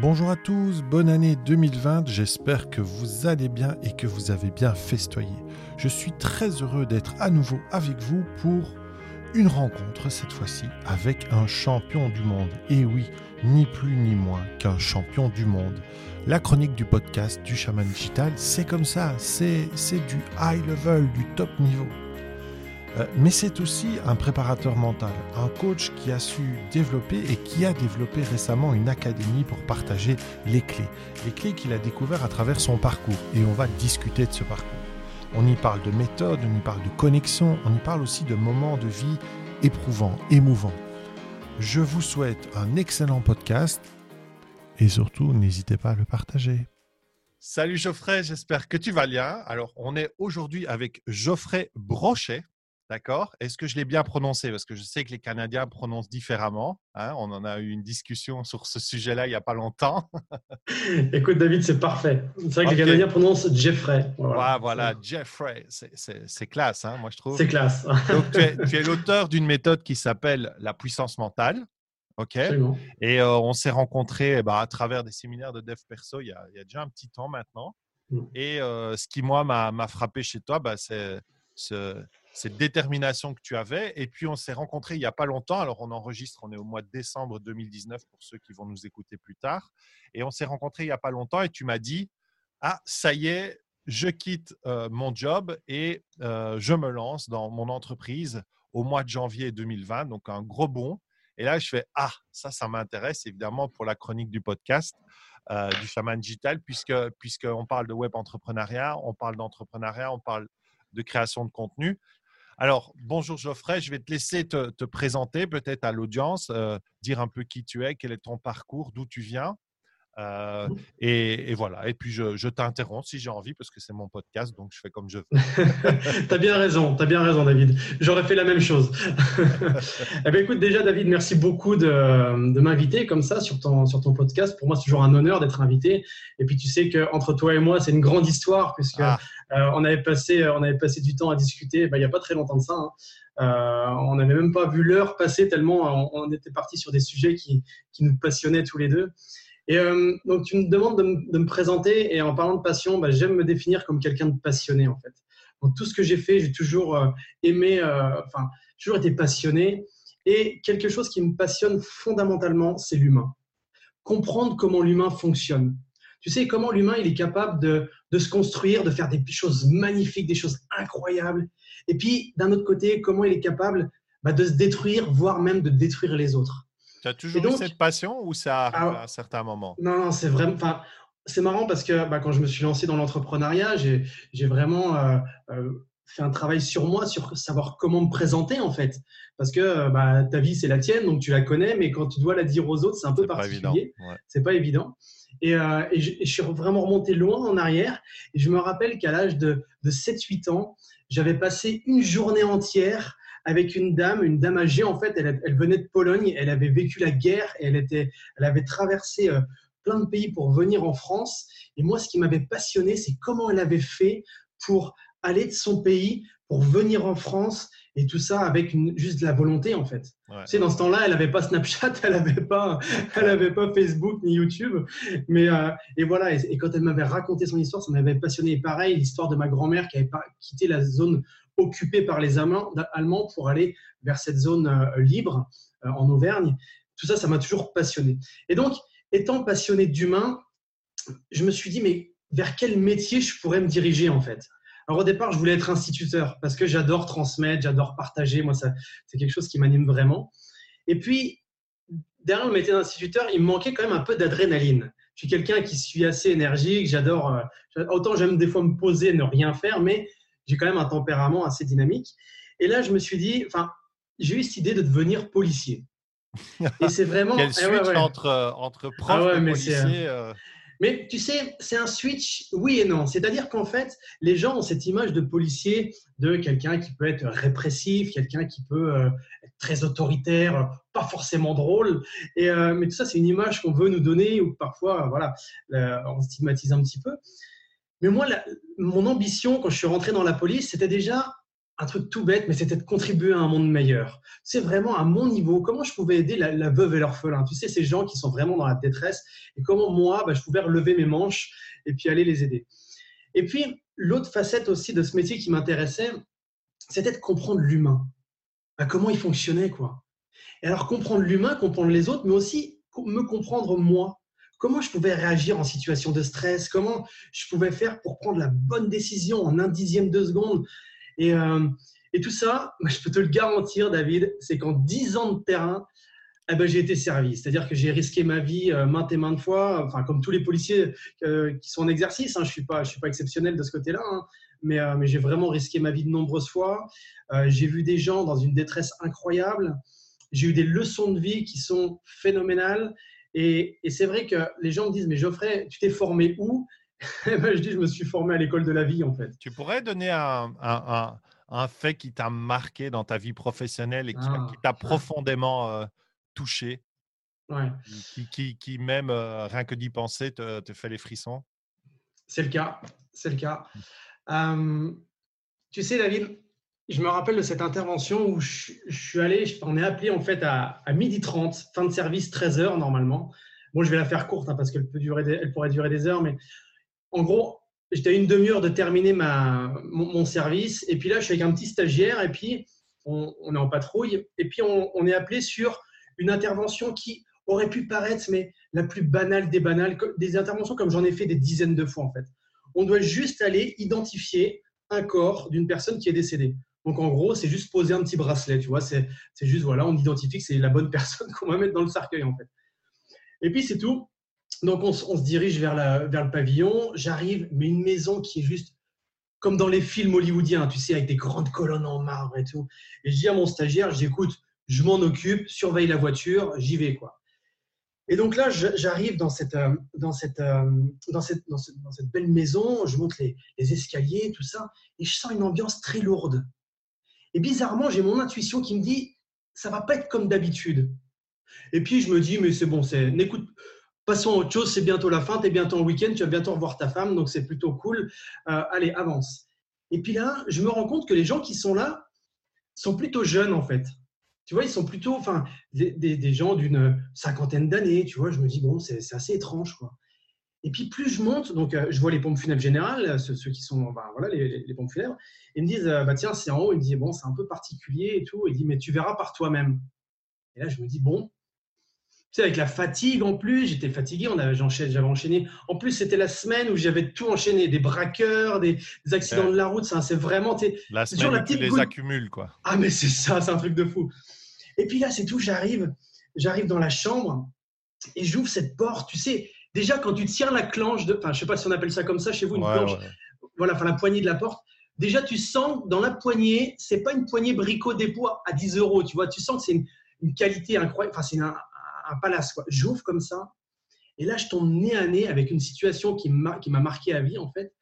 Bonjour à tous, bonne année 2020, j'espère que vous allez bien et que vous avez bien festoyé. Je suis très heureux d'être à nouveau avec vous pour une rencontre cette fois-ci avec un champion du monde. Et oui, ni plus ni moins qu'un champion du monde. La chronique du podcast du chaman digital, c'est comme ça, c'est du high level, du top niveau. Euh, mais c'est aussi un préparateur mental, un coach qui a su développer et qui a développé récemment une académie pour partager les clés. Les clés qu'il a découvertes à travers son parcours. Et on va discuter de ce parcours. On y parle de méthode, on y parle de connexion, on y parle aussi de moments de vie éprouvants, émouvants. Je vous souhaite un excellent podcast et surtout n'hésitez pas à le partager. Salut Geoffrey, j'espère que tu vas bien. Alors, on est aujourd'hui avec Geoffrey Brochet. D'accord? Est-ce que je l'ai bien prononcé? Parce que je sais que les Canadiens prononcent différemment. Hein. on en a eu une discussion sur ce sujet-là il n'y a pas longtemps. Écoute, David, c'est parfait. C'est vrai que les Canadiens prononcent Jeffrey. Voilà, voilà, Jeffrey. C'est classe, hein, moi, je trouve. C'est classe. Donc, tu es, l'auteur d'une méthode qui s'appelle la puissance mentale. OK? Et euh, on s'est rencontrés eh ben, à travers des séminaires de dev perso il y, a, déjà un petit temps maintenant. Mm. Et euh, ce qui, moi, m'a frappé chez toi, bah, c'est ce cette détermination que tu avais. Et puis, on s'est rencontrés il n'y a pas longtemps. Alors, on enregistre, on est au mois de décembre 2019 pour ceux qui vont nous écouter plus tard. Et on s'est rencontrés il n'y a pas longtemps et tu m'as dit, ah, ça y est, je quitte euh, mon job et euh, je me lance dans mon entreprise au mois de janvier 2020. Donc, un gros bond. Et là, je fais, ah, ça, ça m'intéresse évidemment pour la chronique du podcast. Euh, du chaman digital, puisque puisqu'on parle de web entrepreneuriat, on parle d'entrepreneuriat, on parle de création de contenu. Alors, bonjour Geoffrey, je vais te laisser te, présenter peut-être à l'audience, euh, dire un peu qui tu es, quel est ton parcours, d'où tu viens. Euh, et, voilà. Et puis je, t'interromps si j'ai envie parce que c'est mon podcast, donc je fais comme je veux. tu as bien raison, tu as bien raison, David. J'aurais fait la même chose. eh bien, écoute, déjà, David, merci beaucoup de, m'inviter comme ça sur ton, sur ton podcast. Pour moi, c'est toujours un honneur d'être invité. Et puis, tu sais qu'entre toi et moi, c'est une grande histoire puisque ah. euh, on, avait passé, on avait passé du temps à discuter bah, il n'y a pas très longtemps de ça. Hein. Euh, on n'avait même pas vu l'heure passer tellement on, était parti sur des sujets qui, qui nous passionnaient tous les deux. Et euh, donc, tu me demandes de, me présenter. Et en parlant de passion, bah, j'aime me définir comme quelqu'un de passionné, en fait. Donc, tout ce que j'ai fait, j'ai toujours euh, aimé, euh, enfin, toujours été passionné. Et quelque chose qui me passionne fondamentalement, c'est l'humain. Comprendre comment l'humain fonctionne. Tu sais, comment l'humain, il est capable de, de, se construire, de faire des choses magnifiques, des choses incroyables. Et puis, d'un autre côté, comment il est capable bah, de se détruire, voire même de détruire les autres. Tu as toujours eu cette passion ou ça arrive à un certain moment Non, non, c'est vraiment. C'est marrant parce que bah, quand je me suis lancé dans l'entrepreneuriat, j'ai vraiment euh, euh, fait un travail sur moi, sur savoir comment me présenter en fait. Parce que euh, bah, ta vie, c'est la tienne, donc tu la connais, mais quand tu dois la dire aux autres, c'est un peu particulier. C'est pas évident. Et, et, je, je, suis vraiment remonté loin en arrière. Et je me rappelle qu'à l'âge de, de 7-8 ans, j'avais passé une journée entière avec une dame, une dame âgée en fait, elle, elle venait de Pologne, elle avait vécu la guerre et elle, était, elle avait traversé euh, plein de pays pour venir en France. Et moi, ce qui m'avait passionné, c'est comment elle avait fait pour aller de son pays, pour venir en France et tout ça avec une, juste de la volonté en fait. Tu sais, dans ce temps-là, elle n'avait pas Snapchat, elle n'avait pas, elle avait pas Facebook ni YouTube, mais euh, et voilà. Et, quand elle m'avait raconté son histoire, ça m'avait passionné. Et pareil, l'histoire de ma grand-mère qui avait pas quitté la zone occupé par les Allemands pour aller vers cette zone euh, libre euh, en Auvergne. Tout ça, ça m'a toujours passionné. Et donc, étant passionné d'humain, je me suis dit, mais vers quel métier je pourrais me diriger en fait? Alors au départ, je voulais être instituteur parce que j'adore transmettre, j'adore partager. Moi, c'est quelque chose qui m'anime vraiment. Et puis, derrière le métier d'instituteur, il me manquait quand même un peu d'adrénaline. Je suis quelqu'un qui suis assez énergique. J'adore. Euh, autant j'aime des fois me poser, ne rien faire, mais j'ai quand même un tempérament assez dynamique. Et là, je me suis dit, enfin, j'ai eu cette idée de devenir policier. Et c'est vraiment. Quel eh switch entre, euh, entre prof ah et policier euh. Mais tu sais, c'est un switch oui et non. C'est-à-dire qu'en fait, les gens ont cette image de policier, de quelqu'un qui peut être répressif, quelqu'un qui peut euh, être très autoritaire, pas forcément drôle. Et, mais tout ça, c'est une image qu'on veut nous donner ou parfois, voilà, on stigmatise un petit peu. Mais moi, mon ambition quand je suis rentré dans la police, c'était déjà un truc tout bête, mais c'était de contribuer à un monde meilleur. C'est vraiment à mon niveau, comment je pouvais aider la, veuve et l'orphelin? Tu sais, ces gens qui sont vraiment dans la détresse, et comment moi, bah, je pouvais relever mes manches et puis aller les aider. Et puis, l'autre facette aussi de ce métier qui m'intéressait, c'était de comprendre l'humain. Bah, comment il fonctionnait, quoi. Et alors, comprendre l'humain, comprendre les autres, mais aussi me comprendre moi. Comment je pouvais réagir en situation de stress? Comment je pouvais faire pour prendre la bonne décision en un dixième de seconde? Et, euh, tout ça, je peux te le garantir, David, c'est qu'en 10 ans de terrain, eh ben, j'ai été servi. C'est-à-dire que j'ai risqué ma vie euh, maintes et maintes fois, enfin, comme tous les policiers euh, qui sont en exercice. Hein, je ne suis, pas, je suis pas exceptionnel de ce côté-là, hein, mais, mais j'ai vraiment risqué ma vie de nombreuses fois. j'ai vu des gens dans une détresse incroyable. J'ai eu des leçons de vie qui sont phénoménales. Et, et c'est vrai que les gens me disent, mais Geoffrey, tu t'es formé où? Je dis, je me suis formé à l'école de la vie, en fait. Tu pourrais donner un, un, un, fait qui t'a marqué dans ta vie professionnelle et qui, ah. t'a profondément euh, touché? Ouais. qui, qui, qui, même, euh, rien que d'y penser, te, te, fait les frissons? C'est le cas. C'est le cas. tu sais, David, je me rappelle de cette intervention où je, suis allé, on est appelé en fait à, à midi 30, fin de service 13 heures normalement. Bon, je vais la faire courte hein, parce qu'elle peut durer, elle pourrait durer des heures, mais en gros, j'étais à une demi-heure de terminer ma, mon, service. Et puis là, je suis avec un petit stagiaire et puis on, est en patrouille. Et puis on, est appelé sur une intervention qui aurait pu paraître, mais la plus banale des banales, des interventions comme j'en ai fait des dizaines de fois en fait. On doit juste aller identifier un corps d'une personne qui est décédée. Donc en gros, c'est juste poser un petit bracelet, tu vois. C'est juste, voilà, on identifie que c'est la bonne personne qu'on va mettre dans le cercueil en fait. Et puis c'est tout. Donc, on, se dirige vers, le pavillon. J'arrive, mais une maison qui est juste comme dans les films hollywoodiens, tu sais, avec des grandes colonnes en marbre et tout. Et je dis à mon stagiaire, j'écoute, je m'en occupe, surveille la voiture, j'y vais, quoi. Et donc là, j'arrive dans cette, euh, dans, cette, euh, dans, cette, dans, cette, belle maison, je monte les, les, escaliers, tout ça, et je sens une ambiance très lourde. Et bizarrement, j'ai mon intuition qui me dit, ça va pas être comme d'habitude. Et puis je me dis, mais c'est bon, c'est, n'écoute, Passons à autre chose, c'est bientôt la fin, tu es bientôt en week-end, tu vas bientôt revoir ta femme, donc c'est plutôt cool. Euh, allez, avance. Et puis là, je me rends compte que les gens qui sont là sont plutôt jeunes en fait. Tu vois, ils sont plutôt des, des, gens d'une cinquantaine d'années. Tu vois, je me dis, bon, c'est assez étrange. quoi. Et puis plus je monte, donc euh, je vois les pompes funèbres générales, ceux, qui sont, ben, voilà, les, les, pompes funèbres, ils me disent, euh, bah tiens, c'est en haut. Ils me disent, bon, c'est un peu particulier et tout. Il dit, mais tu verras par toi-même. Et là, je me dis, bon, tu sais, avec la fatigue en plus, j'étais fatigué, on avait, j'avais enchaîné. En plus, c'était la semaine où j'avais tout enchaîné, des braqueurs, des, accidents de la route. Ça, c'est vraiment. La semaine où tu les accumules, quoi. Ah, mais c'est ça, c'est un truc de fou. Et puis là, c'est tout. J'arrive, j'arrive dans la chambre et j'ouvre cette porte. Tu sais, déjà quand tu tiens la clanche de, enfin, je sais pas si on appelle ça comme ça chez vous, une planche. Voilà, enfin la poignée de la porte. Déjà, tu sens dans la poignée, c'est pas une poignée bricot des poids à 10 euros. Tu vois, tu sens que c'est une, une qualité incroyable. Enfin, c'est un, un palace. J'ouvre comme ça, et là, je tombe nez à nez avec une situation qui m'a marqué à vie, en fait.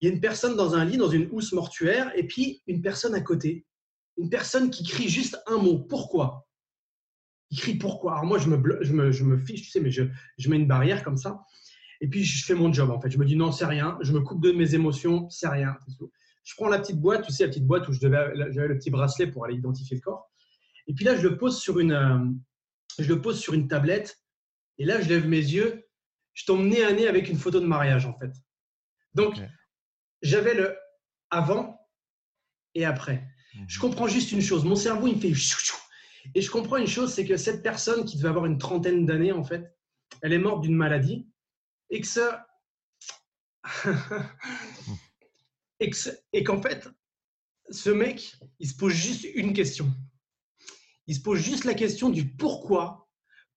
Il y a une personne dans un lit, dans une housse mortuaire, et puis une personne à côté. Une personne qui crie juste un mot. Pourquoi? Il crie pourquoi? Alors moi, je me, je me, je me fiche, tu sais, mais je, je mets une barrière comme ça. Et puis, je fais mon job, en fait. Je me dis non, c'est rien. Je me coupe de mes émotions, c'est rien. Je prends la petite boîte, tu sais, la petite boîte où j'avais le petit bracelet pour aller identifier le corps. Et puis là, je le pose sur une, euh, je le pose sur une tablette, et là, je lève mes yeux, je tombe nez à nez avec une photo de mariage, en fait. Donc, j'avais le avant et après. Mhm. Je comprends juste une chose. Mon cerveau, il me fait et je comprends une chose, c'est que cette personne qui devait avoir une trentaine d'années, en fait, elle est morte d'une maladie et que ça. et qu'en fait, ce mec, il se pose juste une question il se pose juste la question du pourquoi.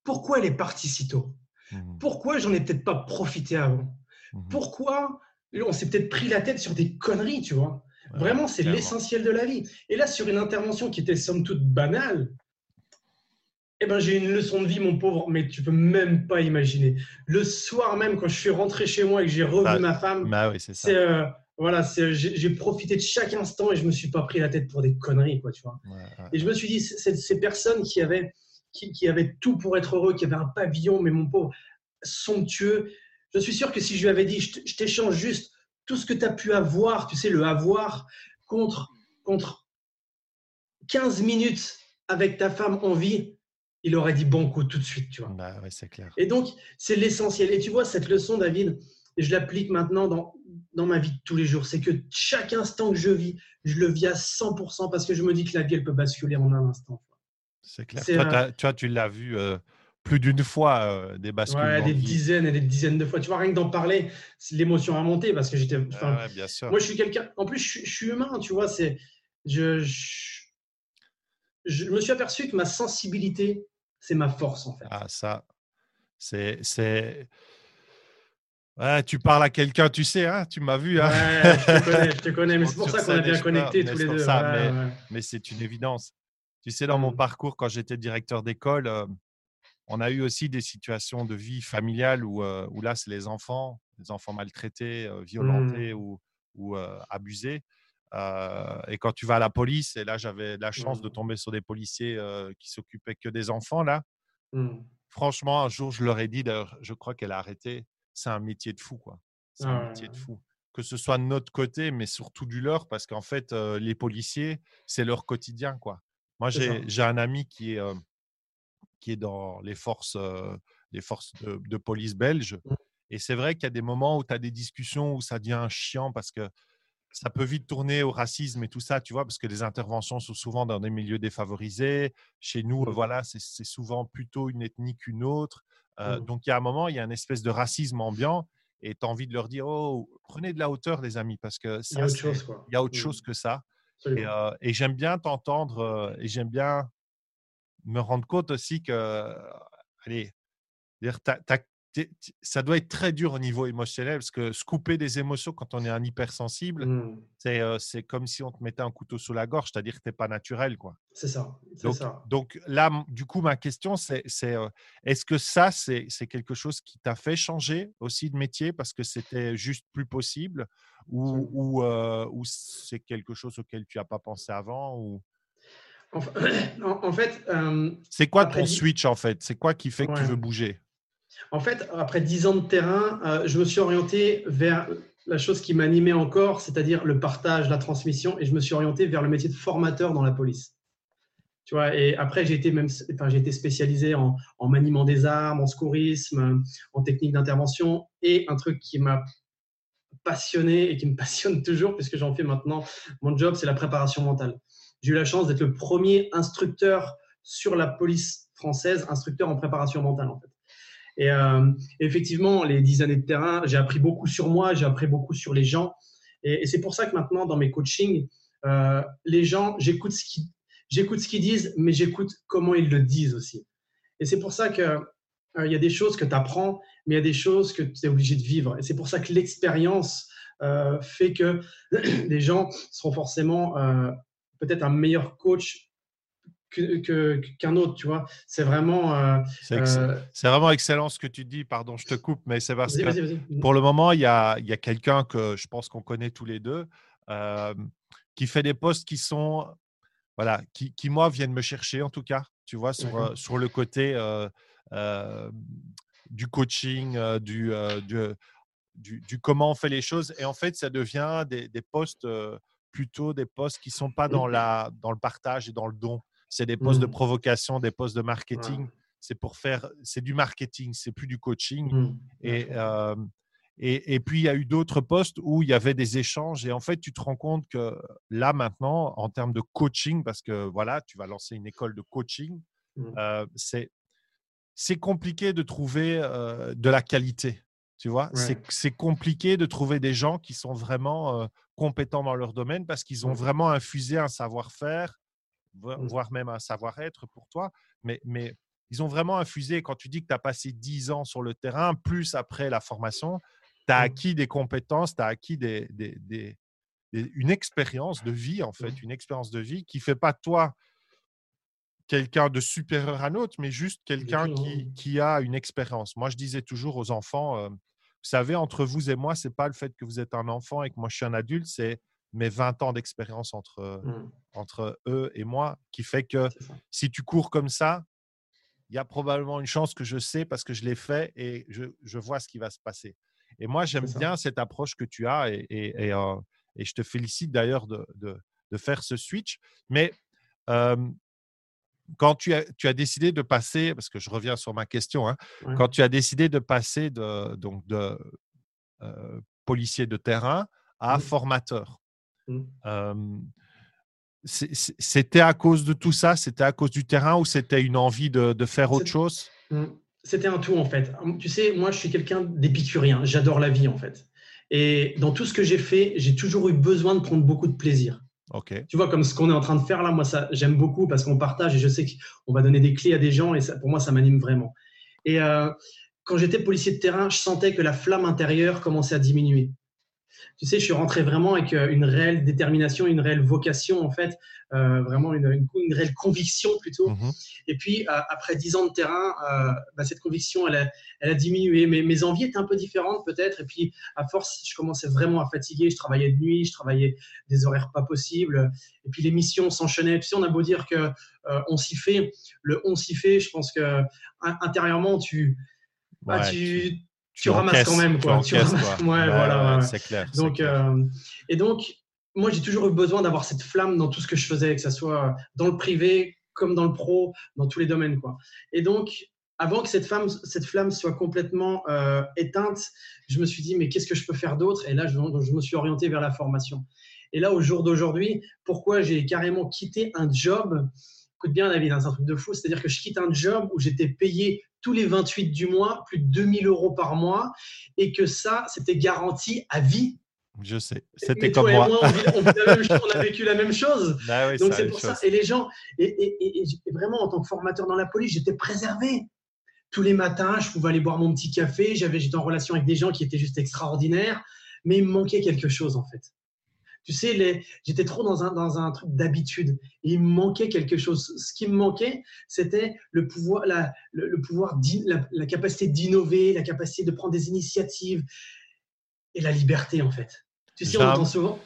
Pourquoi elle est partie si tôt mmh. Pourquoi j'en ai peut-être pas profité avant mmh. Pourquoi on s'est peut-être pris la tête sur des conneries, tu vois Vraiment, c'est l'essentiel de la vie. Et là, sur une intervention qui était somme toute banale, eh ben, j'ai une leçon de vie, mon pauvre, mais tu peux même pas imaginer. Le soir même, quand je suis rentré chez moi et que j'ai revu bah, ma femme, bah c'est euh, voilà, j'ai profité de chaque instant et je me suis pas pris la tête pour des conneries, quoi, tu vois. Et je me suis dit, ces personnes qui avaient, qui, avaient tout pour être heureux, qui avaient un pavillon, mais mon pauvre, somptueux, je suis sûr que si je lui avais dit, je t'échange juste tout ce que tu as pu avoir, tu sais, le avoir, contre contre 15 minutes avec ta femme en vie, il aurait dit bon coup tout de suite, tu vois. Bah ouais, c'est clair. Et donc, c'est l'essentiel. Et tu vois, cette leçon, David, je l'applique maintenant dans, dans ma vie de tous les jours. C'est que chaque instant que je vis, je le vis à 100% parce que je me dis que la vie, elle peut basculer en un instant. C'est clair. Toi, tu vois, tu l'as vu euh, plus d'une fois, euh, des basculements. Ouais, des dizaines et des dizaines de fois. Tu vois, rien que d'en parler, l'émotion a monté parce que j'étais. Ouais, bien sûr. Moi, je suis quelqu'un. En plus, je, suis humain, tu vois. C'est. Je, je, me suis aperçu que ma sensibilité, c'est ma force, en fait. Ah, ça. C'est. c'est... Ouais, tu parles à quelqu'un, tu sais, hein, tu m'as vu. Hein. Ouais, je te connais, je te connais, mais c'est pour ça qu'on est bien connectés tous les deux. Ça, mais, mais c'est une évidence. Tu sais, dans mon mmh. parcours, quand j'étais directeur d'école, euh, on a eu aussi des situations de vie familiale où, euh, où là, c'est les enfants, les enfants maltraités, euh, violentés mmh. ou, abusés. Et quand tu vas à la police, et là, j'avais la chance de mmh. tomber sur des policiers qui s'occupaient que des enfants, là. Franchement, un jour, je leur ai dit, d'ailleurs, je crois qu'elle a arrêté c'est un métier de fou, quoi. C'est un métier de fou. Que ce soit de notre côté, mais surtout du leur, parce qu'en fait, les policiers, c'est leur quotidien, quoi. Moi, j'ai un ami qui est, qui est dans les forces, les forces de, police belges. Mmh. Et c'est vrai qu'il y a des moments où tu as des discussions où ça devient chiant parce que ça peut vite tourner au racisme et tout ça, tu vois, parce que les interventions sont souvent dans des milieux défavorisés. Chez nous, mmh. voilà, c'est souvent plutôt une ethnie qu'une autre. Euh, mmh. Donc, il y a un moment, il y a une espèce de racisme ambiant et tu as envie de leur dire Oh, prenez de la hauteur, les amis, parce que il y a autre, chose, Il y a autre mmh. chose que ça. Et, euh, et j'aime bien t'entendre euh, et j'aime bien me rendre compte aussi que, allez, ça doit être très dur au niveau émotionnel parce que se couper des émotions quand on est un hypersensible, mmh. c'est comme si on te mettait un couteau sous la gorge, c'est-à-dire que tu n'es pas naturel. quoi. C'est ça, donc, ça. Donc là, du coup, ma question, c'est est-ce que ça, c'est quelque chose qui t'a fait changer aussi de métier parce que c'était juste plus possible ou, ou, ou c'est quelque chose auquel tu n'as pas pensé avant ou... En, fait, c'est quoi ton switch en fait? C'est quoi qui fait que tu veux bouger? En fait, après dix ans de terrain, euh, je me suis orienté vers la chose qui m'animait encore, c'est-à-dire le partage, la transmission, et je me suis orienté vers le métier de formateur dans la police. Tu vois, et après, j'ai été, même, j'ai été spécialisé en, maniement des armes, en secourisme, en technique d'intervention, et un truc qui m'a passionné et qui me passionne toujours, puisque j'en fais maintenant, mon job, c'est la préparation mentale. J'ai eu la chance d'être le premier instructeur sur la police française, instructeur en préparation mentale, en fait. Et euh, effectivement, les dix années de terrain, j'ai appris beaucoup sur moi, j'ai appris beaucoup sur les gens. Et, c'est pour ça que maintenant, dans mes coachings, euh, les gens, j'écoute ce qu'ils disent, mais j'écoute comment ils le disent aussi. Et c'est pour ça que euh, il y a des choses que tu apprends, mais il y a des choses que tu es obligé de vivre. Et c'est pour ça que l'expérience fait que les gens seront forcément peut-être un meilleur coach qu'un autre, tu vois. C'est vraiment. Euh, euh, c'est vraiment excellent ce que tu dis. Pardon, je te coupe, mais c'est parce que pour le moment, il y a, y a quelqu'un que je pense qu'on connaît tous les deux euh, qui fait des postes qui sont. Voilà, qui, qui, moi viennent me chercher en tout cas, tu vois, sur, sur le côté du coaching, du, du, du, comment on fait les choses. Et en fait, ça devient des, des postes plutôt des postes qui ne sont pas dans, la, dans le partage et dans le don c'est des postes de mmh. provocation, des postes de marketing. C'est pour faire, c'est du marketing, c'est plus du coaching. Mmh. Et, et, et, puis, il y a eu d'autres postes où il y avait des échanges. Et en fait, tu te rends compte que là, maintenant, en termes de coaching, parce que voilà, tu vas lancer une école de coaching, mmh. c'est, c'est compliqué de trouver de la qualité. Tu vois, c'est compliqué de trouver des gens qui sont vraiment compétents dans leur domaine parce qu'ils ont vraiment infusé un savoir-faire. Voire même un savoir-être pour toi. Mais, mais ils ont vraiment infusé, quand tu dis que tu as passé 10 ans sur le terrain, plus après la formation, tu as mmh. acquis des compétences, tu as acquis des, des, une expérience de vie, en fait, mmh. une expérience de vie qui ne fait pas toi quelqu'un de supérieur à un autre, mais juste quelqu'un qui, qui, a une expérience. Moi, je disais toujours aux enfants, vous savez, entre vous et moi, c'est pas le fait que vous êtes un enfant et que moi je suis un adulte, c'est mes 20 ans d'expérience entre, mmh. entre eux et moi qui fait que si tu cours comme ça, il y a probablement une chance que je sais parce que je l'ai fait et je, je, vois ce qui va se passer. Et moi, j'aime bien cette approche que tu as et, et, et, euh, et je te félicite d'ailleurs de, de, de faire ce switch. Mais quand tu as, tu as décidé de passer, parce que je reviens sur ma question, hein, quand tu as décidé de passer de, donc de policier de terrain à mmh. formateur, mmh. c'était à cause de tout ça? C'était à cause du terrain ou c'était une envie de, de faire autre chose? Mmh. C'était un tout en fait. Tu sais, moi je suis quelqu'un d'épicurien, j'adore la vie en fait. Et dans tout ce que j'ai fait, j'ai toujours eu besoin de prendre beaucoup de plaisir. Tu vois, comme ce qu'on est en train de faire là, moi, ça, j'aime beaucoup parce qu'on partage et je sais qu'on va donner des clés à des gens et ça, pour moi, ça m'anime vraiment. Et euh, quand j'étais policier de terrain, je sentais que la flamme intérieure commençait à diminuer tu sais, je suis rentré vraiment avec euh, une réelle détermination, une réelle vocation, en fait, euh, vraiment une, une, réelle conviction plutôt. Mhm. Et puis, euh, après dix ans de terrain, bah, cette conviction, elle a, elle a diminué. Mais mes envies étaient un peu différentes peut-être. Et puis, à force, je commençais vraiment à fatiguer. Je travaillais de nuit, je travaillais des horaires pas possibles. Et puis, les missions s'enchaînaient. Tu sais, on a beau dire que on s'y fait, le on s'y fait, je pense que intérieurement, tu, bah, tu tu, ramasses quand même. Quoi. Tu, ramasses, Ouais, voilà. C'est clair. Donc, euh, et donc, moi, j'ai toujours eu besoin d'avoir cette flamme dans tout ce que je faisais, que ce soit dans le privé comme dans le pro, dans tous les domaines. Quoi. Et donc, avant que cette, femme, cette flamme soit complètement euh, éteinte, je me suis dit, mais qu'est-ce que je peux faire d'autre? Et là, je, je, me suis orienté vers la formation. Et là, au jour d'aujourd'hui, pourquoi j'ai carrément quitté un job? Écoute bien, David, hein, c'est un truc de fou. C'est-à-dire que je quitte un job où j'étais payé tous les 28 du mois, plus de 2000 euros par mois, et que ça, c'était garanti à vie. Je sais, c'était comme moi. on, a vécu la même chose. Bah Donc c'est pour ça. Et les gens, et, vraiment en tant que formateur dans la police, j'étais préservé. Tous les matins, je pouvais aller boire mon petit café. J'avais, j'étais en relation avec des gens qui étaient juste extraordinaires, mais il me manquait quelque chose en fait. Tu sais, j'étais trop dans un, dans un truc d'habitude. il me manquait quelque chose. Ce qui me manquait, c'était le pouvoir, la, le, pouvoir la, capacité d'innover, la capacité de prendre des initiatives et la liberté, en fait. Tu sais, on entend souvent.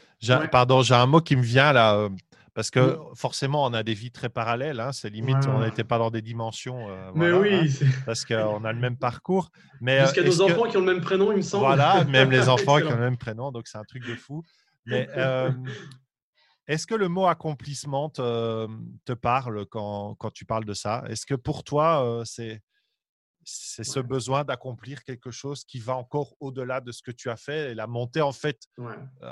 Pardon, j'ai un mot qui me vient là. Euh, parce que forcément, on a des vies très parallèles. Hein, c'est limite, on n'était pas dans des dimensions. Euh, mais oui. Hein, parce qu'on a le même parcours. Mais, Jusqu'à euh, nos enfants qui ont le même prénom, il me semble. Voilà, même les enfants qui ont le même prénom. Donc, c'est un truc de fou. Mais est-ce que le mot accomplissement te, parle quand, quand, tu parles de ça? Est-ce que pour toi, c'est c'est ce besoin d'accomplir quelque chose qui va encore au-delà de ce que tu as fait et la montée en fait.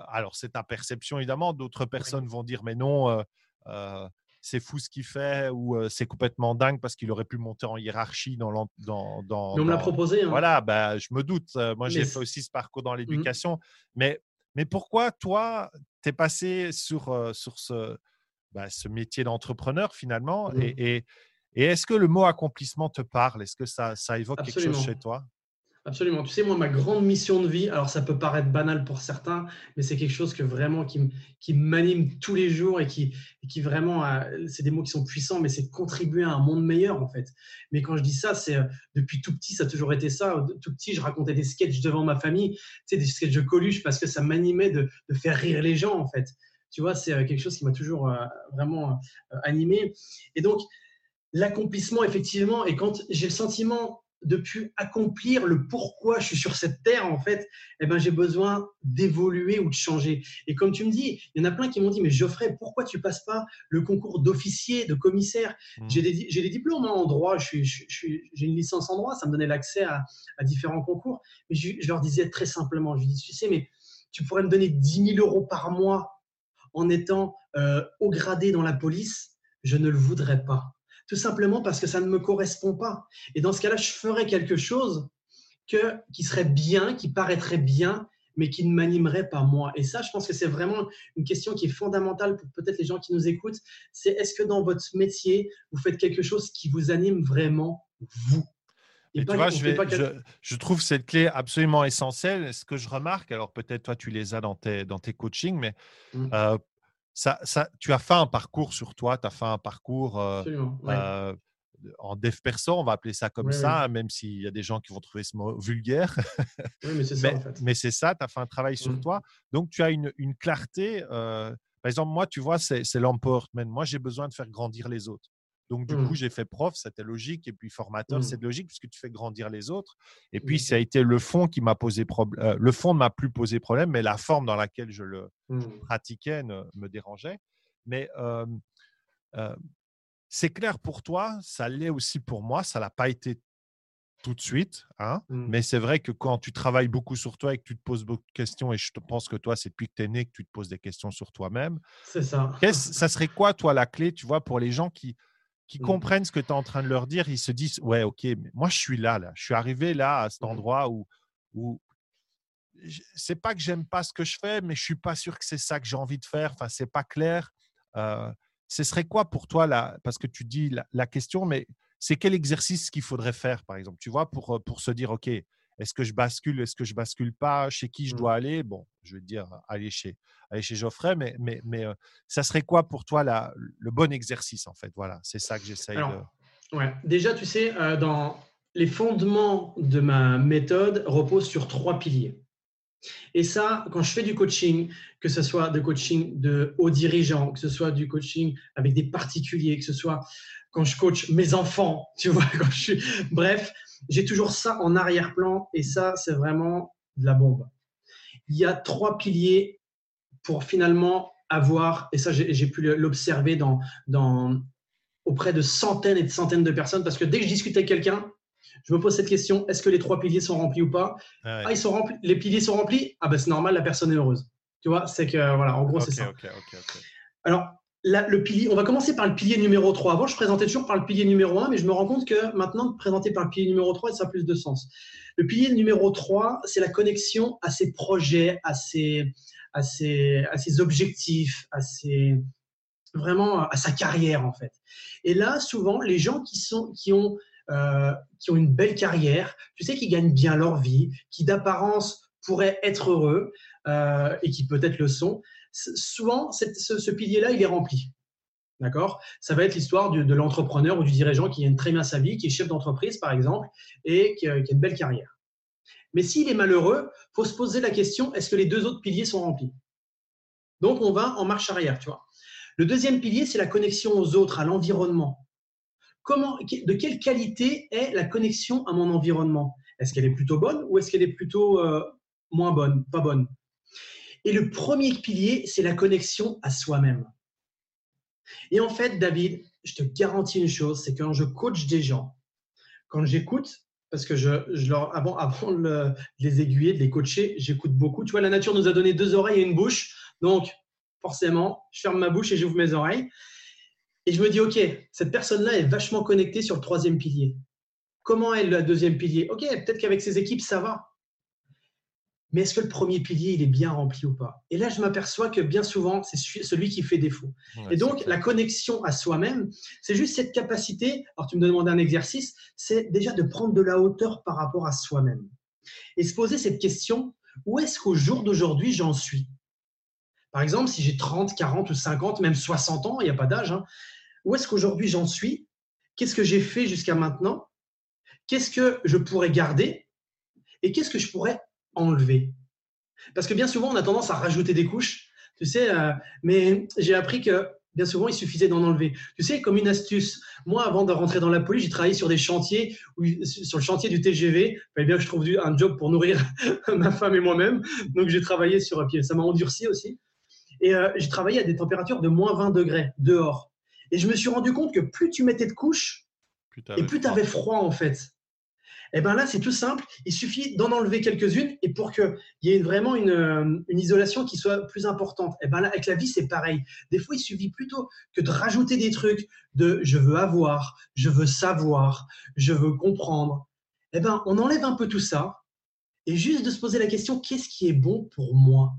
alors c'est ta perception évidemment, d'autres personnes vont dire mais non, c'est fou ce qu'il fait ou c'est complètement dingue parce qu'il aurait pu monter en hiérarchie dans. dans, dans on me l'a proposé. Hein. Voilà, bah, je me doute. Moi j'ai fait aussi ce parcours dans mmh l'éducation, mais mais pourquoi, toi, tu es passé sur, sur ce, bah, ce métier d'entrepreneur finalement? Mmh. Et, et, est-ce que le mot accomplissement te parle? Est-ce que ça, ça évoque quelque chose chez toi? Absolument. Tu sais, moi, ma grande mission de vie, alors ça peut paraître banal pour certains, mais c'est quelque chose que vraiment qui, qui m'anime tous les jours et qui, qui vraiment, euh, c'est des mots qui sont puissants, mais c'est contribuer à un monde meilleur en fait. Mais quand je dis ça, c'est euh, depuis tout petit, ça a toujours été ça. Tout petit, je racontais des sketchs devant ma famille, tu sais, des sketchs de Coluche parce que ça m'animait de, faire rire les gens en fait. Tu vois, c'est euh, quelque chose qui m'a toujours vraiment animé. Et donc, l'accomplissement, effectivement, et quand j'ai le sentiment de pu accomplir le pourquoi je suis sur cette terre, en fait, eh ben, j'ai besoin d'évoluer ou de changer. Et comme tu me dis, il y en a plein qui m'ont dit, mais Geoffrey, pourquoi tu passes pas le concours d'officier, de commissaire? Mmh. J'ai des, diplômes en droit, j'ai une licence en droit, ça me donnait l'accès à, différents concours. Mais je, leur disais très simplement, je dis, tu sais, mais tu pourrais me donner 10 000 euros par mois en étant euh, au gradé dans la police, je ne le voudrais pas tout simplement parce que ça ne me correspond pas. Et dans ce cas-là, je ferais quelque chose que, qui serait bien, qui paraîtrait bien, mais qui ne m'animerait pas moi. Et ça, je pense que c'est vraiment une question qui est fondamentale pour peut-être les gens qui nous écoutent. C'est est-ce que dans votre métier, vous faites quelque chose qui vous anime vraiment, vous? Et tu vois, je, je, trouve cette clé absolument essentielle. Ce que je remarque, alors peut-être toi, tu les as dans tes, dans tes coachings, mais mmh. euh, ça, tu as fait un parcours sur toi, tu as fait un parcours euh, en dev perso, on va appeler ça comme ça, même s'il y a des gens qui vont trouver ce mot vulgaire. Mais c'est ça en fait. Ça, tu as fait un travail sur mmh. toi. Donc, tu as une, clarté. Euh, par exemple, moi, tu vois, c'est l'emportement. Moi, j'ai besoin de faire grandir les autres. Donc, du coup, mmh. j'ai fait prof, c'était logique. Et puis, formateur, mmh. c'est logique puisque tu fais grandir les autres. Et puis, ça a été le fond qui m'a posé problème. Euh, le fond ne m'a plus posé problème, mais la forme dans laquelle je le mmh. pratiquais me dérangeait. Mais c'est clair pour toi, ça l'est aussi pour moi, ça l'a pas été tout de suite. Hein mmh. Mais c'est vrai que quand tu travailles beaucoup sur toi et que tu te poses beaucoup de questions, et je pense que toi, c'est depuis que tu es né que tu te poses des questions sur toi-même. C'est ça. ça serait quoi, toi, la clé, tu vois, pour les gens qui, qui mmh. comprennent ce que tu es en train de leur dire Ils se disent, ouais, ok, mais moi, je suis là, là. Je suis arrivé là, à cet mmh. endroit où, où c'est pas que j'aime pas ce que je fais, mais je suis pas sûr que c'est ça que j'ai envie de faire. Enfin, c'est pas clair. Euh, ce serait quoi pour toi, là, parce que tu dis la, question, mais c'est quel exercice qu'il faudrait faire, par exemple, tu vois, pour, pour se dire, OK, est-ce que je bascule, est-ce que je bascule pas, chez qui je mmh. dois aller? Bon, je vais te dire, aller chez, aller chez Geoffrey, mais, mais, mais ça serait quoi pour toi la, le bon exercice, en fait? Voilà, c'est ça que j'essaye de… Ouais. Déjà, tu sais, dans les fondements de ma méthode reposent sur trois piliers. Et ça, quand je fais du coaching, que ce soit de coaching de hauts dirigeants, que ce soit du coaching avec des particuliers, que ce soit quand je coach mes enfants, tu vois, quand je suis... bref, j'ai toujours ça en arrière-plan et ça, c'est vraiment de la bombe. Il y a trois piliers pour finalement avoir, et ça, j'ai pu l'observer dans, dans, auprès de centaines et de centaines de personnes, parce que dès que je discute avec quelqu'un, je me pose cette question est-ce que les trois piliers sont remplis ou pas? Ah, ah, ils sont remplis. Les piliers sont remplis? Ah ben c'est normal, la personne est heureuse. Tu vois, c'est que voilà, en gros c'est ça. Alors le pilier, on va commencer par le pilier numéro 3. Avant, je présentais toujours par le pilier numéro 1, mais je me rends compte que maintenant, présenter par le pilier numéro 3, ça a plus de sens. Le pilier numéro 3, c'est la connexion à ses projets, à ses, à ses, à ses objectifs, à ses, vraiment à sa carrière en fait. Et là, souvent, les gens qui, sont, qui ont euh, qui ont une belle carrière, tu sais, qui gagnent bien leur vie, qui d'apparence pourraient être heureux euh, et qui peut-être le sont. Souvent, ce, pilier-là, il est rempli. D'accord? Ça va être l'histoire de, l'entrepreneur ou du dirigeant qui gagne très bien sa vie, qui est chef d'entreprise, par exemple, et qui, a une belle carrière. Mais s'il est malheureux, faut se poser la question est-ce que les deux autres piliers sont remplis? Donc, on va en marche arrière, tu vois. Le deuxième pilier, c'est la connexion aux autres, à l'environnement de quelle qualité est la connexion à mon environnement? Est-ce qu'elle est plutôt bonne ou est-ce qu'elle est plutôt euh, moins bonne, pas bonne Et le premier pilier, c'est la connexion à soi-même. Et en fait, David, je te garantis une chose, c'est quand je coach des gens, quand j'écoute, parce que je, leur, avant, avant de les aiguiller, de les coacher, j'écoute beaucoup. Tu vois, la nature nous a donné deux oreilles et une bouche, donc forcément, je ferme ma bouche et j'ouvre mes oreilles. Et je me dis, OK, cette personne-là est vachement connectée sur le troisième pilier. Comment est le deuxième pilier? OK, peut-être qu'avec ses équipes, ça va. Mais est-ce que le premier pilier, il est bien rempli ou pas? Et là, je m'aperçois que bien souvent, c'est celui qui fait défaut. et donc, la connexion à soi-même, c'est juste cette capacité, alors tu me demandes un exercice, c'est déjà de prendre de la hauteur par rapport à soi-même. Et se poser cette question, où est-ce qu'au jour d'aujourd'hui, j'en suis? Par exemple, si j'ai 30, 40 ou 50, même 60 ans, il n'y a pas d'âge, hein, où est-ce qu'aujourd'hui j'en suis? Qu'est-ce que j'ai fait jusqu'à maintenant? Qu'est-ce que je pourrais garder? Et qu'est-ce que je pourrais enlever Parce que bien souvent, on a tendance à rajouter des couches, tu sais, euh, mais j'ai appris que bien souvent, il suffisait d'en enlever. Tu sais, comme une astuce, moi, avant de rentrer dans la police, j'ai travaillé sur des chantiers, sur le chantier du TGV. Il fallait bien que je trouve un job pour nourrir ma femme et moi-même. Donc, j'ai travaillé sur, pied. ça m'a endurci aussi. Et euh, j'ai travaillé à des températures de moins 20 degrés dehors. Et je me suis rendu compte que plus tu mettais de couches, et plus tu avais froid en fait. Eh bien là, c'est tout simple. Il suffit d'en enlever quelques-unes et pour qu'il y ait vraiment une, isolation qui soit plus importante. Eh bien là, avec la vie, c'est pareil. Des fois, il suffit plutôt que de rajouter des trucs de je veux avoir, je veux savoir, je veux comprendre. Eh ben, on enlève un peu tout ça et juste de se poser la question qu'est-ce qui est bon pour moi?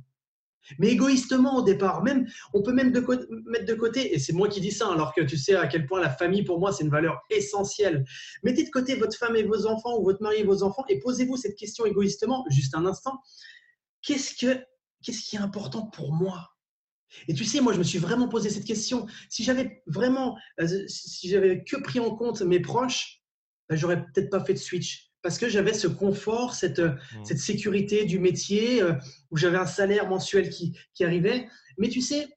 Mais égoïstement au départ. Même, on peut même mettre de côté, et c'est moi qui dis ça, alors que tu sais à quel point la famille pour moi c'est une valeur essentielle. Mettez de côté votre femme et vos enfants ou votre mari et vos enfants et posez-vous cette question égoïstement, juste un instant. Qu'est-ce que, qu'est-ce qui est important pour moi? Et tu sais, moi, je me suis vraiment posé cette question. Si j'avais vraiment, euh, si j'avais que pris en compte mes proches, ben, j'aurais peut-être pas fait de switch parce que j'avais ce confort, cette, mmh. cette sécurité du métier, euh, où j'avais un salaire mensuel qui, qui, arrivait. Mais tu sais,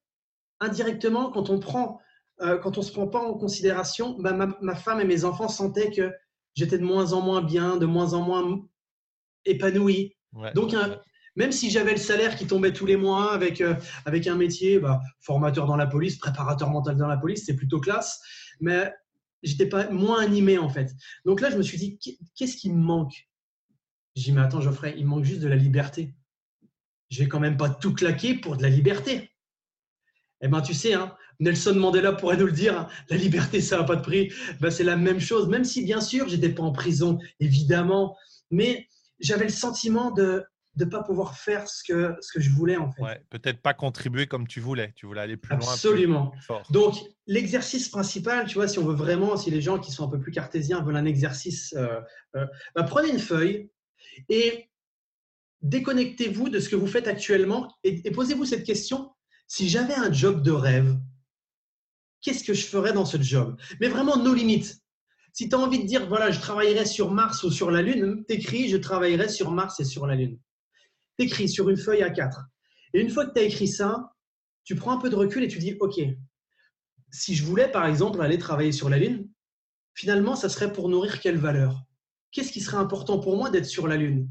indirectement, quand on prend, euh, quand on se prend pas en considération, bah, ma, femme et mes enfants sentaient que j'étais de moins en moins bien, de moins en moins épanoui. Donc, Même si j'avais le salaire qui tombait tous les mois avec, euh, avec un métier, bah, formateur dans la police, préparateur mental dans la police, c'est plutôt classe. Mais j'étais pas moins animé en fait. Donc là, je me suis dit, qu'est-ce qui me manque? J'ai dit, mais attends, Geoffrey, il manque juste de la liberté. Je vais quand même pas tout claquer pour de la liberté. Eh ben, tu sais, hein, Nelson Mandela pourrait nous le dire, hein, la liberté, ça n'a pas de prix. Ben, c'est la même chose, même si bien sûr, j'étais pas en prison, évidemment, mais j'avais le sentiment de ne pas pouvoir faire ce que, ce que je voulais en fait. Ouais, peut-être pas contribuer comme tu voulais. Tu voulais aller plus loin. Absolument. Donc l'exercice principal, tu vois, si on veut vraiment, si les gens qui sont un peu plus cartésiens veulent un exercice, euh, euh, ben, prenez une feuille et déconnectez-vous de ce que vous faites actuellement et posez-vous cette question si j'avais un job de rêve, qu'est-ce que je ferais dans ce job? Mais vraiment, nos limites. Si tu as envie de dire, voilà, je travaillerai sur Mars ou sur la Lune, t'écris, je travaillerai sur Mars et sur la Lune. T'écris sur une feuille A4. Et une fois que tu as écrit ça, tu prends un peu de recul et tu dis, OK, si je voulais, par exemple, aller travailler sur la Lune, finalement, ça serait pour nourrir quelle valeur? Qu'est-ce qui serait important pour moi d'être sur la Lune?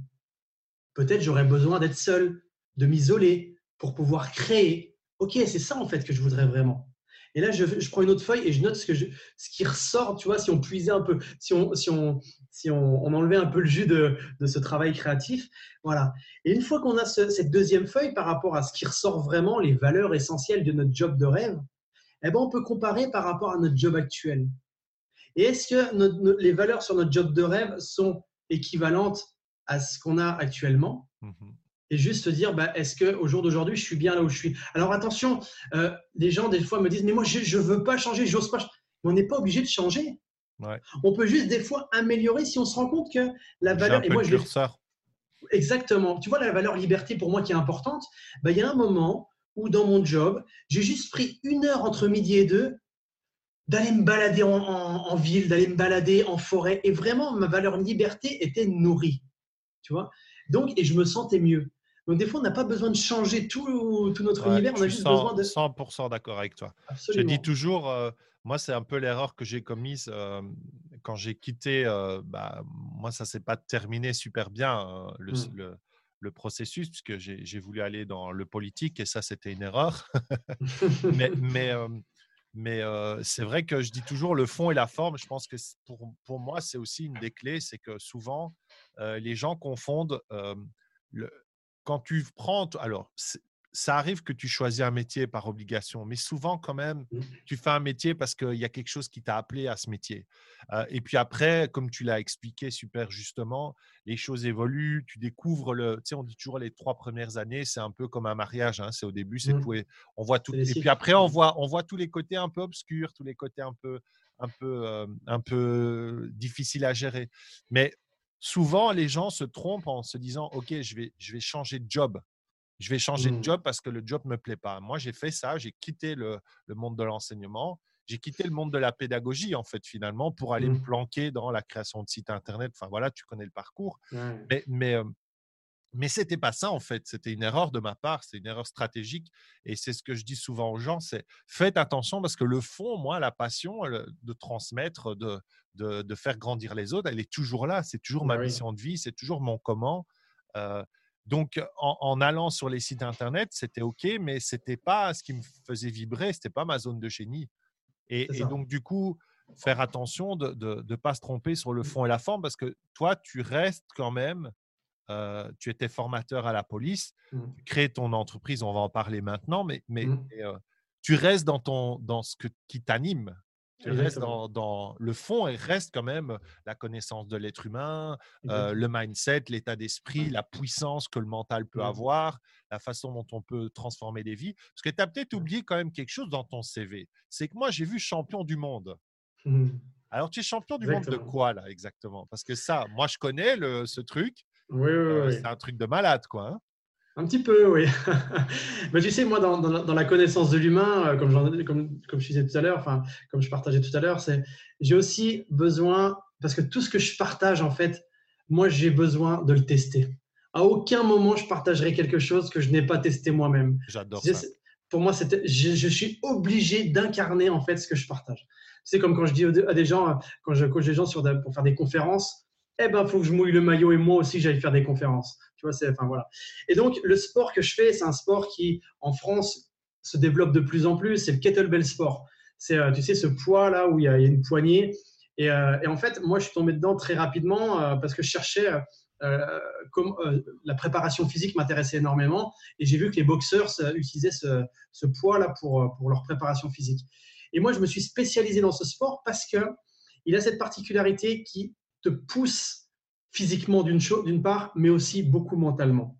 Peut-être j'aurais besoin d'être seul, de m'isoler pour pouvoir créer, Ok, c'est ça en fait que je voudrais vraiment. Et là, je, prends une autre feuille et je note ce, qui ressort, tu vois, si on puisait un peu, si on, enlevait un peu le jus de, ce travail créatif. Voilà. Et une fois qu'on a cette deuxième feuille par rapport à ce qui ressort vraiment, les valeurs essentielles de notre job de rêve, eh ben, on peut comparer par rapport à notre job actuel. Et est-ce que les valeurs sur notre job de rêve sont équivalentes à ce qu'on a actuellement? Mmh et juste se dire, bah, est-ce qu'au jour d'aujourd'hui, je suis bien là où je suis? Alors attention, euh, les gens, des fois, me disent, mais moi, je ne veux pas changer, j'ose pas. Mais on n'est pas obligé de changer. On peut juste, des fois, améliorer si on se rend compte que la valeur. et moi, je Exactement. Tu vois, la valeur liberté, pour moi, qui est importante, bah, il y a un moment où, dans mon job, j'ai juste pris une heure entre midi et deux d'aller me balader en, en ville, d'aller me balader en forêt. Et vraiment, ma valeur liberté était nourrie. Tu vois? Donc, et je me sentais mieux. Donc, des fois, on n'a pas besoin de changer tout, tout notre univers, on a juste besoin de. 100% d'accord avec toi. Je dis toujours, euh, moi, c'est un peu l'erreur que j'ai commise euh, quand j'ai quitté. Euh, bah, moi, ça ne s'est pas terminé super bien, le, mmh. le, le, processus, puisque j'ai voulu aller dans le politique et ça, c'était une erreur. mais. mais mais c'est vrai que je dis toujours le fond et la forme. Je pense que pour, pour moi, c'est aussi une des clés. C'est que souvent, les gens confondent le, quand tu prends, alors ça arrive que tu choisis un métier par obligation, mais souvent quand même, mmh. tu fais un métier parce qu'il y a quelque chose qui t'a appelé à ce métier. et puis après, comme tu l'as expliqué super justement, les choses évoluent, tu découvres le, tu sais, on dit toujours les trois premières années, c'est un peu comme un mariage, hein, c'est au début, c'est mmh. tout, et on voit tout, et puis après on voit, on voit tous les côtés un peu obscurs, tous les côtés un peu, un peu, un peu difficiles à gérer. Mais souvent, les gens se trompent en se disant, OK, je vais, je vais changer de job. Je vais changer de mmh. job parce que le job ne me plaît pas. Moi, j'ai fait ça, j'ai quitté le, monde de l'enseignement, j'ai quitté le monde de la pédagogie, en fait, finalement, pour aller me mmh. planquer dans la création de sites Internet. Enfin, voilà, tu connais le parcours. Mais, mais, mais ce n'était pas ça, en fait. C'était une erreur de ma part, c'est une erreur stratégique. Et c'est ce que je dis souvent aux gens, c'est faites attention parce que le fond, moi, la passion de transmettre, de, de, faire grandir les autres, elle est toujours là. C'est toujours ma mission de vie, c'est toujours mon comment. donc, en, allant sur les sites internet, c'était OK, mais c'était pas ce qui me faisait vibrer, c'était pas ma zone de génie. Et, donc, du coup, faire attention de ne pas se tromper sur le mmh. fond et la forme, parce que toi, tu restes quand même, tu étais formateur à la police, mmh. tu crées ton entreprise, on va en parler maintenant, mais, mais, mmh. tu restes dans, ton, dans ce que, qui t'anime. Tu restes dans, le fond et reste quand même la connaissance de l'être humain, le mindset, l'état d'esprit, la puissance que le mental peut avoir, la façon dont on peut transformer des vies. Parce que tu as peut-être oublié quand même quelque chose dans ton CV. C'est que moi, j'ai vu champion du monde. Mmh. Alors, tu es champion du monde de quoi, là, exactement? Parce que ça, moi, je connais le, ce truc. Oui, oui, oui. C'est un truc de malade, quoi. Hein. Un petit peu, oui. Mais tu sais, moi, dans, dans, la connaissance de l'humain, euh, comme, comme, comme je disais tout à l'heure, enfin, comme je partageais tout à l'heure, c'est j'ai aussi besoin, parce que tout ce que je partage, en fait, moi, j'ai besoin de le tester. À aucun moment, je partagerai quelque chose que je n'ai pas testé moi-même. J'adore ça. Pour moi, je, je suis obligé d'incarner, en fait, ce que je partage. C'est comme quand je dis à des gens, quand je coach des gens sur pour faire des conférences, eh ben, faut que je mouille le maillot et moi aussi, j'aille faire des conférences. Tu vois, c'est, enfin voilà. Et donc, le sport que je fais, c'est un sport qui, en France, se développe de plus en plus. C'est le kettlebell sport. C'est, euh, tu sais, ce poids là où il y a, une poignée. Et, euh, et, en fait, moi, je suis tombé dedans très rapidement euh, parce que je cherchais. comme, la préparation physique m'intéressait énormément et j'ai vu que les boxeurs utilisaient ce, ce poids là pour, pour leur préparation physique. Et moi, je me suis spécialisé dans ce sport parce que il a cette particularité qui pousse physiquement d'une d'une part, mais aussi beaucoup mentalement.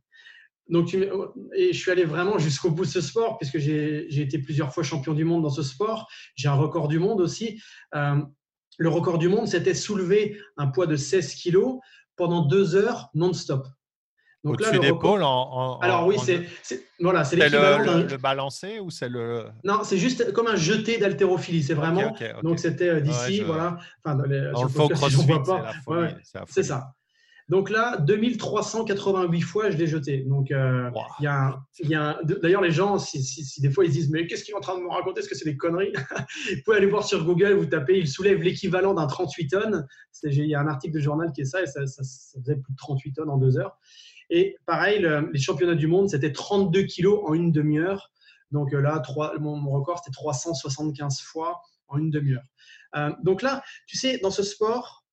Donc, et je suis allé vraiment jusqu'au bout de ce sport, puisque j'ai été plusieurs fois champion du monde dans ce sport. J'ai un record du monde aussi. Euh, le record du monde, c'était soulever un poids de 16 kilos pendant deux heures non-stop. Donc Au-dessus d'épaule en, Alors oui, c'est voilà, c'est l'équivalent le, le, balancer ou c'est le Non, c'est juste comme un jeté d'haltérophilie. C'est vraiment. Donc c'était euh, d'ici, voilà. Enfin, les, dans le faux crossfit, c'est ça. Donc là, 2388 fois, je l'ai jeté. Donc, euh, il y a, y a d'ailleurs, les gens, si, si, des fois ils disent, mais qu'est-ce qu'il est en train de me raconter? Est-ce que c'est des conneries? Vous pouvez aller voir sur Google, vous tapez, il soulève l'équivalent d'un 38 tonnes. Il y a un article de journal qui est ça, et ça, ça, faisait plus de 38 tonnes en deux heures. Et pareil, les championnats du monde, c'était 32 kilos en une demi-heure. Donc euh, là, mon, record, c'était 375 fois en une demi-heure. Euh, donc là, tu sais, dans ce sport,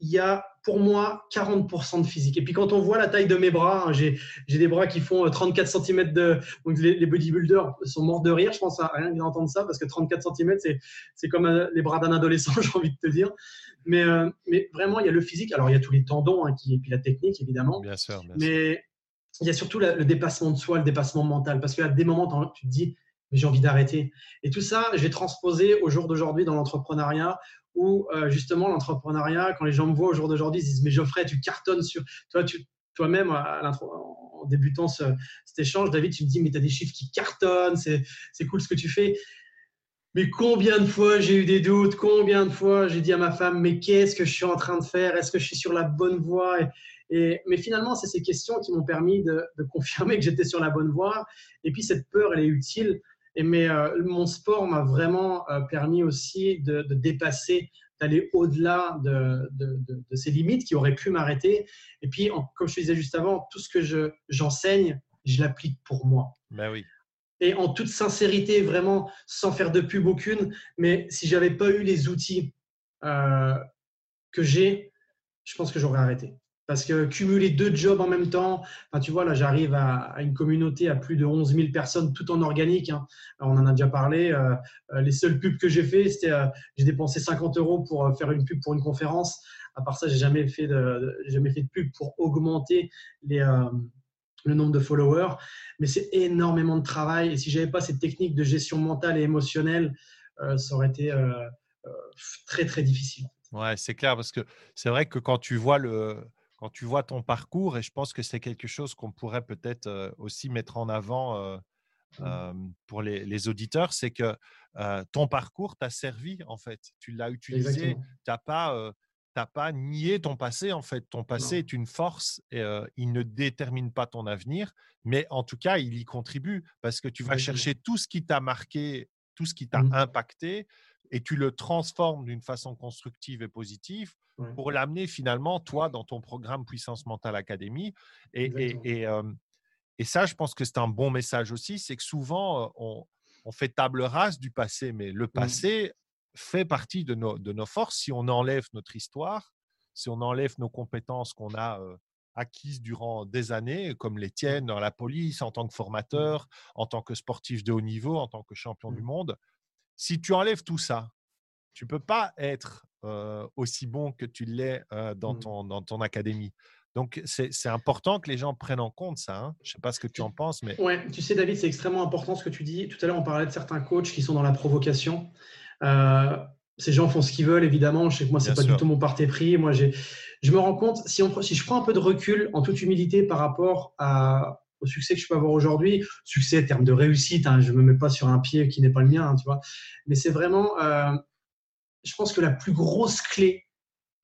il y a pour moi 40% de physique. Et puis quand on voit la taille de mes bras, hein, j'ai des bras qui font 34 euh, cm de... Donc les, bodybuilders sont morts de rire, je pense, à rien d'entendre ça, parce que 34 cm, c'est comme euh, les bras d'un adolescent, j'ai envie de te dire. Mais, euh, mais vraiment, il y a le physique. Alors il y a tous les tendons, hein, qui, et puis la technique, évidemment. Bien sûr. mais il y a surtout le dépassement de soi, le dépassement mental. Parce qu'à des moments, tu te dis, mais j'ai envie d'arrêter. Et tout ça, j'ai transposé au jour d'aujourd'hui dans l'entrepreneuriat où euh, justement l'entrepreneuriat, quand les gens me voient au jour d'aujourd'hui, ils disent mais Geoffrey, tu cartonnes sur toi, toi-même en débutant cet échange, David, tu me dis mais tu as des chiffres qui cartonnent, c'est cool ce que tu fais. Mais combien de fois j'ai eu des doutes, combien de fois j'ai dit à ma femme mais qu'est-ce que je suis en train de faire, est-ce que je suis sur la bonne voie? Et, mais finalement, c'est ces questions qui m'ont permis de, confirmer que j'étais sur la bonne voie. Et puis cette peur, elle est utile et mais euh, mon sport m'a vraiment euh, permis aussi de, dépasser, d'aller au-delà de, de, ces limites qui auraient pu m'arrêter. Et puis, comme je te disais juste avant, tout ce que j'enseigne, je, l'applique pour moi. Ben oui. Et en toute sincérité, vraiment, sans faire de pub aucune, mais si j'avais pas eu les outils euh, que j'ai, je pense que j'aurais arrêté. Parce que cumuler deux jobs en même temps, enfin, tu vois, là, j'arrive à, une communauté à plus de 11 000 personnes, tout en organique. Hein. on en a déjà parlé. Euh, euh, les seules pubs que j'ai fait, c'était euh, j'ai dépensé 50 euros pour faire une pub pour une conférence. À part ça, j'ai jamais jamais fait de pub pour augmenter le nombre de followers. Mais c'est énormément de travail. Et si j'avais pas cette technique de gestion mentale et émotionnelle, ça aurait été très très difficile. Ouais, c'est clair parce que c'est vrai que quand tu vois le quand tu vois ton parcours, et je pense que c'est quelque chose qu'on pourrait peut-être aussi mettre en avant mmh. pour les, auditeurs, c'est que ton parcours t'a servi en fait. Tu l'as utilisé, tu n'as pas, pas nié ton passé en fait. Ton passé est une force, et, il ne détermine pas ton avenir, mais en tout cas, il y contribue parce que tu vas chercher tout ce qui t'a marqué, tout ce qui t'a mmh. impacté, et tu le transformes d'une façon constructive et positive pour l'amener finalement, toi, dans ton programme Puissance Mentale Académie. Et, et, ça, je pense que c'est un bon message aussi, c'est que souvent, on, fait table rase du passé, mais le passé fait partie de nos, de nos forces. Si on enlève notre histoire, si on enlève nos compétences qu'on a acquises durant des années, comme les tiennes dans la police, en tant que formateur, en tant que sportif de haut niveau, en tant que champion du monde, si tu enlèves tout ça, tu peux pas être aussi bon que tu l'es dans, mmh. ton, dans ton académie. Donc, c'est important que les gens prennent en compte ça. Hein. Je ne sais pas ce que tu en penses, mais… Oui, tu sais, David, c'est extrêmement important ce que tu dis. Tout à l'heure, on parlait de certains coachs qui sont dans la provocation. ces gens font ce qu'ils veulent, évidemment. Je sais que moi, ce n'est pas du tout mon parti pris. Moi, je me rends compte, si, on, si je prends un peu de recul, en toute humilité, par rapport à, au succès que je peux avoir aujourd'hui, succès en termes de réussite, hein, je ne me mets pas sur un pied qui n'est pas le mien, hein, tu vois. Mais c'est vraiment je pense que la plus grosse clé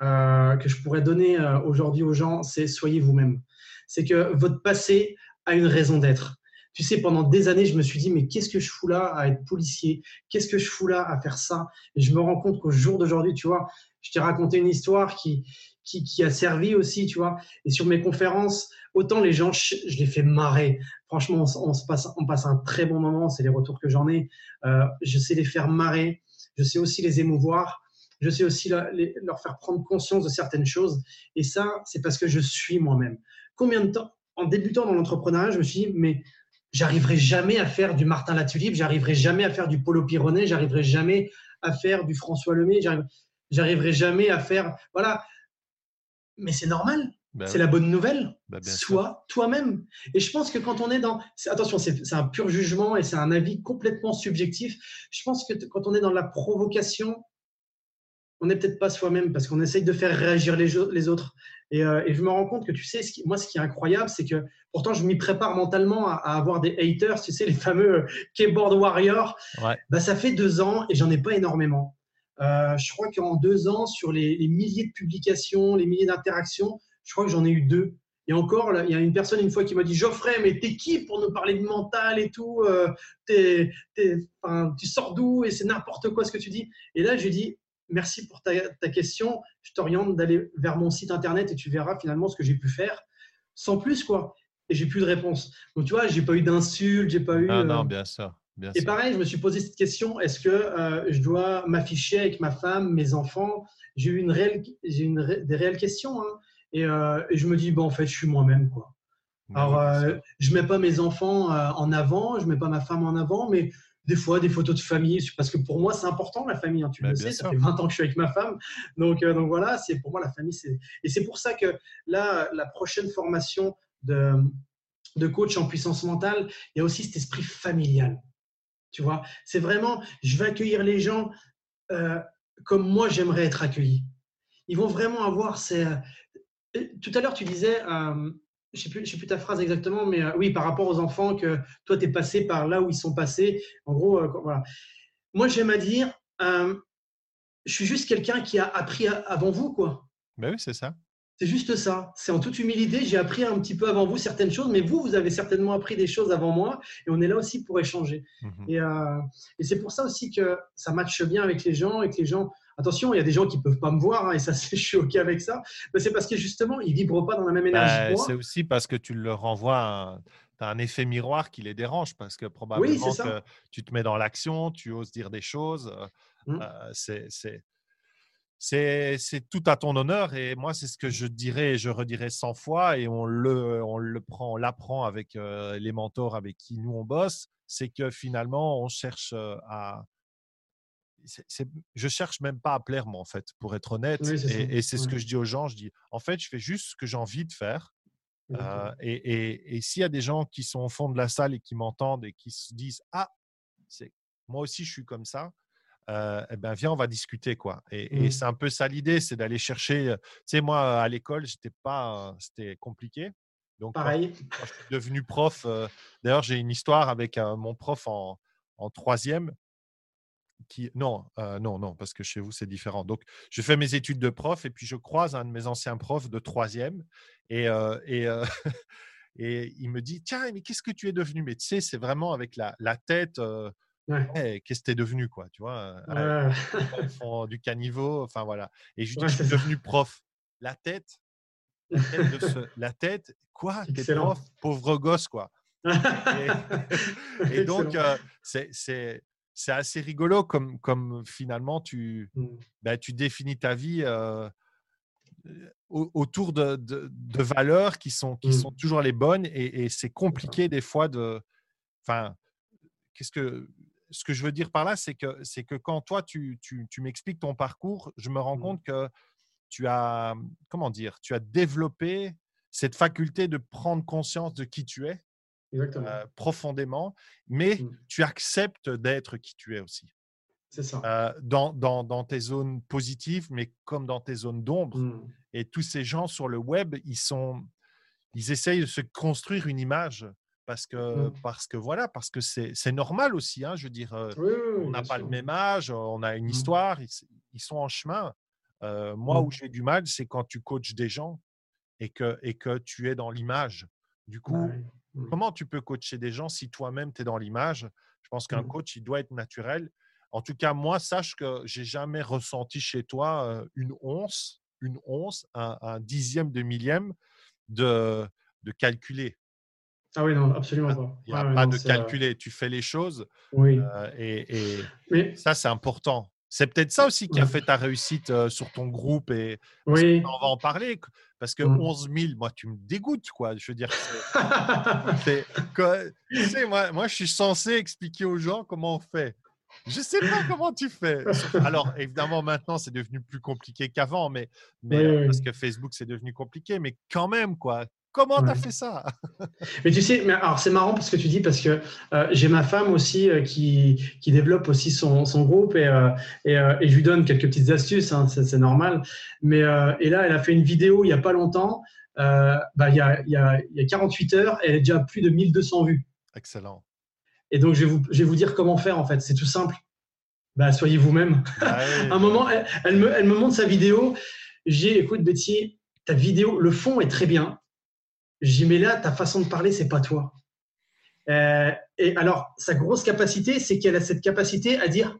euh, que je pourrais donner euh, aujourd'hui aux gens, c'est soyez vous-même. C'est que votre passé a une raison d'être. Tu sais, pendant des années, je me suis dit, mais qu'est-ce que je fous là à être policier? Qu'est-ce que je fous là à faire ça? Et je me rends compte qu'au jour d'aujourd'hui, tu vois, je t'ai raconté une histoire qui, qui, a servi aussi, tu vois. Et sur mes conférences, autant les gens, je, les fais marrer. Franchement, on, se passe, on passe un très bon moment, c'est les retours que j'en ai. Euh, je sais les faire marrer, je sais aussi les émouvoir, je sais aussi leur faire prendre conscience de certaines choses. Et ça, c'est parce que je suis moi-même. Combien de temps, en débutant dans l'entrepreneuriat, je me suis dit, mais j'arriverai jamais à faire du Martin Latulippe, j'arriverai jamais à faire du Polo Pironet, j'arriverai jamais à faire du François Lemay, j'arriverai jamais à faire. Voilà. Mais c'est normal. Ben c'est la bonne nouvelle. Ben Sois toi-même. Et je pense que quand on est dans. Attention, c'est un pur jugement et c'est un avis complètement subjectif. Je pense que quand on est dans la provocation, on n'est peut-être pas soi-même parce qu'on essaye de faire réagir les, les autres. Euh, et, je me rends compte que tu sais, moi, ce qui est incroyable, c'est que pourtant, je m'y prépare mentalement à, avoir des haters, tu sais, les fameux euh, keyboard warriors. Bah, ça fait deux ans et j'en ai pas énormément. Euh, je crois qu'en deux ans, sur les, milliers de publications, les milliers d'interactions, je crois que j'en ai eu deux. Et encore, il y a une personne une fois qui m'a dit Geoffrey, mais t'es qui pour nous parler de mental et tout Tu sors d'où et c'est n'importe quoi ce que tu dis. Et là, je lui dis merci pour ta, question. Je t'oriente d'aller vers mon site internet et tu verras finalement ce que j'ai pu faire sans plus, quoi. Et j'ai plus de réponse. Donc, tu vois, j'ai pas eu d'insultes, j'ai pas eu. Ah non, bien sûr. Bien et pareil, je me suis posé cette question est-ce que euh, je dois m'afficher avec ma femme, mes enfants? J'ai eu une réelle, j'ai une des réelles questions. Hein. et, euh, et, je me dis bon, en fait, je suis moi-même, quoi. Alors, euh, je mets pas mes enfants en avant, je mets pas ma femme en avant, mais des fois des photos de famille, parce que pour moi, c'est important la famille, hein, tu bah, le sais, ça fait 20 ans que je suis avec ma femme. Donc, euh, donc voilà, c'est pour moi la famille. Et c'est pour ça que là, la prochaine formation de, de coach en puissance mentale, il y a aussi cet esprit familial. Tu vois, c'est vraiment, je vais accueillir les gens euh, comme moi j'aimerais être accueilli. Ils vont vraiment avoir ces. Euh, tout à l'heure, tu disais, je ne sais, plus ta phrase exactement, mais euh, oui, par rapport aux enfants, que toi, tu es passé par là où ils sont passés. En gros, euh, voilà. Moi, j'aime à dire, euh, je suis juste quelqu'un qui a appris avant vous, quoi. Ben oui, c'est ça. C'est juste ça. C'est en toute humilité, j'ai appris un petit peu avant vous certaines choses, mais vous, vous avez certainement appris des choses avant moi, et on est là aussi pour échanger. Mmh et, et c'est pour ça aussi que ça matche bien avec les gens, et que les gens Attention, il y a des gens qui ne peuvent pas me voir, hein, et ça, je suis OK avec ça. Mais c'est parce que justement, ils ne vibrent pas dans la même énergie. Bah, c'est aussi parce que tu leur renvoies as un effet miroir qui les dérange parce que probablement que tu te mets dans l'action, tu oses dire des choses. Mmh. Euh, c'est tout à ton honneur et moi, c'est ce que je dirais et je redirai 100 fois et on le, on le prend, on l'apprend avec euh, les mentors avec qui nous on bosse, c'est que finalement, on cherche euh, à, je cherche même pas à plaire, moi, en fait, pour être honnête. et, c'est ce que je dis aux gens. Je dis, en fait, je fais juste ce que j'ai envie de faire. Euh, et, s'il y a des gens qui sont au fond de la salle et qui m'entendent et qui se disent, ah, c'est moi aussi, je suis comme ça. Euh, eh ben, viens, on va discuter, quoi. Et, mmh. c'est un peu ça l'idée, c'est d'aller chercher. Euh, tu sais, moi, à l'école, j'étais pas, c'était compliqué. Donc, Pareil. Quand, je suis devenu prof, d'ailleurs, j'ai une histoire avec mon prof en, en troisième non, non, non, parce que chez vous, c'est différent. Donc, je fais mes études de prof et puis je croise un de mes anciens profs de troisième et, et, et il me dit Tiens, mais qu'est-ce que tu es devenu? Mais tu sais, c'est vraiment avec la, la tête. Qu'est-ce que tu es devenu, quoi, tu vois font du caniveau, enfin voilà. Et je dis Je suis devenu prof. La tête, la tête, de la tête quoi T'es prof Pauvre gosse, quoi. et, et donc, c'est c'est assez rigolo comme, comme finalement tu, bah, tu définis ta vie euh, autour de, de, valeurs qui, sont, qui sont mmh. toujours les bonnes et, c'est compliqué des fois de. Enfin, qu'est-ce que. Ce que je veux dire par là, c'est que, c'est que quand toi, tu, tu, tu m'expliques ton parcours, je me rends mmh. compte que tu as, comment dire, tu as développé cette faculté de prendre conscience de qui tu es euh, profondément, mais mmh. tu acceptes d'être qui tu es aussi. C'est ça. Euh, dans, dans, dans, tes zones positives, mais comme dans tes zones d'ombre. Mmh. Et tous ces gens sur le web, ils, sont, ils essayent de se construire une image parce que, mmh. parce que voilà, parce que c'est normal aussi. Hein, je veux dire, on n'a pas le même âge, on a une histoire, ils, sont en chemin. moi, où j'ai du mal, c'est quand tu coaches des gens et que, et que tu es dans l'image. Du coup, Mmh. Comment tu peux coacher des gens si toi-même tu es dans l'image? Je pense qu'un mmh. coach, il doit être naturel. En tout cas, moi, sache que j'ai jamais ressenti chez toi une once, une once, un, dixième de millième de, de calculer. Ah oui, non, absolument ah, pas. Il n'y a pas de calculer. Tu fais les choses. Oui. et, et ça, c'est important. C'est peut-être ça aussi qui a fait ta réussite sur ton groupe. Et oui. on va en parler. Parce que 11 mmh. 000, moi, tu me dégoûtes, quoi. Je veux dire, c'est, tu sais, moi, moi, je suis censé expliquer aux gens comment on fait. Je ne sais pas comment tu fais. Alors, évidemment, maintenant, c'est devenu plus compliqué qu'avant, mais, mais parce que Facebook, c'est devenu compliqué. Mais quand même, quoi. Comment tu as fait ça? Mais tu sais, mais alors c'est marrant parce que tu dis parce que euh, j'ai ma femme aussi euh, qui, qui, développe aussi son, son groupe et, euh, et, et, je lui donne quelques petites astuces, hein, c'est normal. Mais et là, elle a fait une vidéo il n'y a pas longtemps, bah, il, y a, il, y a, il y a 48 heures, elle a déjà plus de 1200 vues. Excellent. Et donc, je vais vous, je vais vous dire comment faire en fait. C'est tout simple. Bah, soyez vous-même. À un moment, elle, elle, me, elle me montre sa vidéo. J'ai, écoute Betty, ta vidéo, le fond est très bien J'y mets là, ta façon de parler, c'est pas toi. Euh, et alors, sa grosse capacité, c'est qu'elle a cette capacité à dire,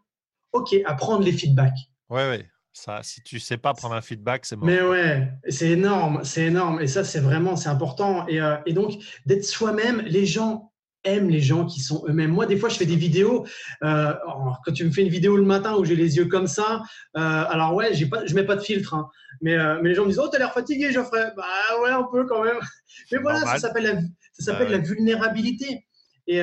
OK, à prendre les feedbacks. Ouais, ouais. Ça, si tu sais pas prendre un feedback, c'est mort. Mais ouais, c'est énorme, c'est énorme. Et ça, c'est vraiment, c'est important. Et, euh, et donc, d'être soi-même, les gens aiment les gens qui sont eux-mêmes. Moi, des fois, je fais des vidéos. Euh, quand tu me fais une vidéo le matin où j'ai les yeux comme ça, euh, alors ouais, j'ai pas, je mets pas de filtre. Hein. mais, euh, mais les gens me disent Oh, t'as l'air fatigué, Geoffrey. Bah ouais, un peu quand même. Mais voilà, ça s'appelle la, ça s'appelle bah la vulnérabilité. Et,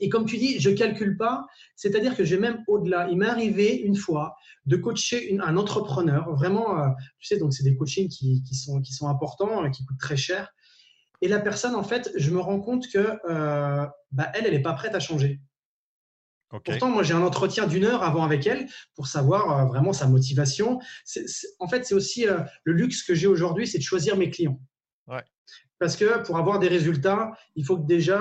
et comme tu dis, je calcule pas. C'est-à-dire que j'ai même au-delà. Il m'est arrivé une fois de coacher une, un entrepreneur. Vraiment, tu sais, donc c'est des coachings qui, qui, sont, qui sont importants, qui coûtent très cher. Et la personne, en fait, je me rends compte que euh, bah, elle, elle n'est pas prête à changer. Pourtant, moi, j'ai un entretien d'une heure avant avec elle pour savoir euh, vraiment sa motivation. en fait, c'est aussi euh, le luxe que j'ai aujourd'hui, c'est de choisir mes clients. Parce que pour avoir des résultats, il faut que déjà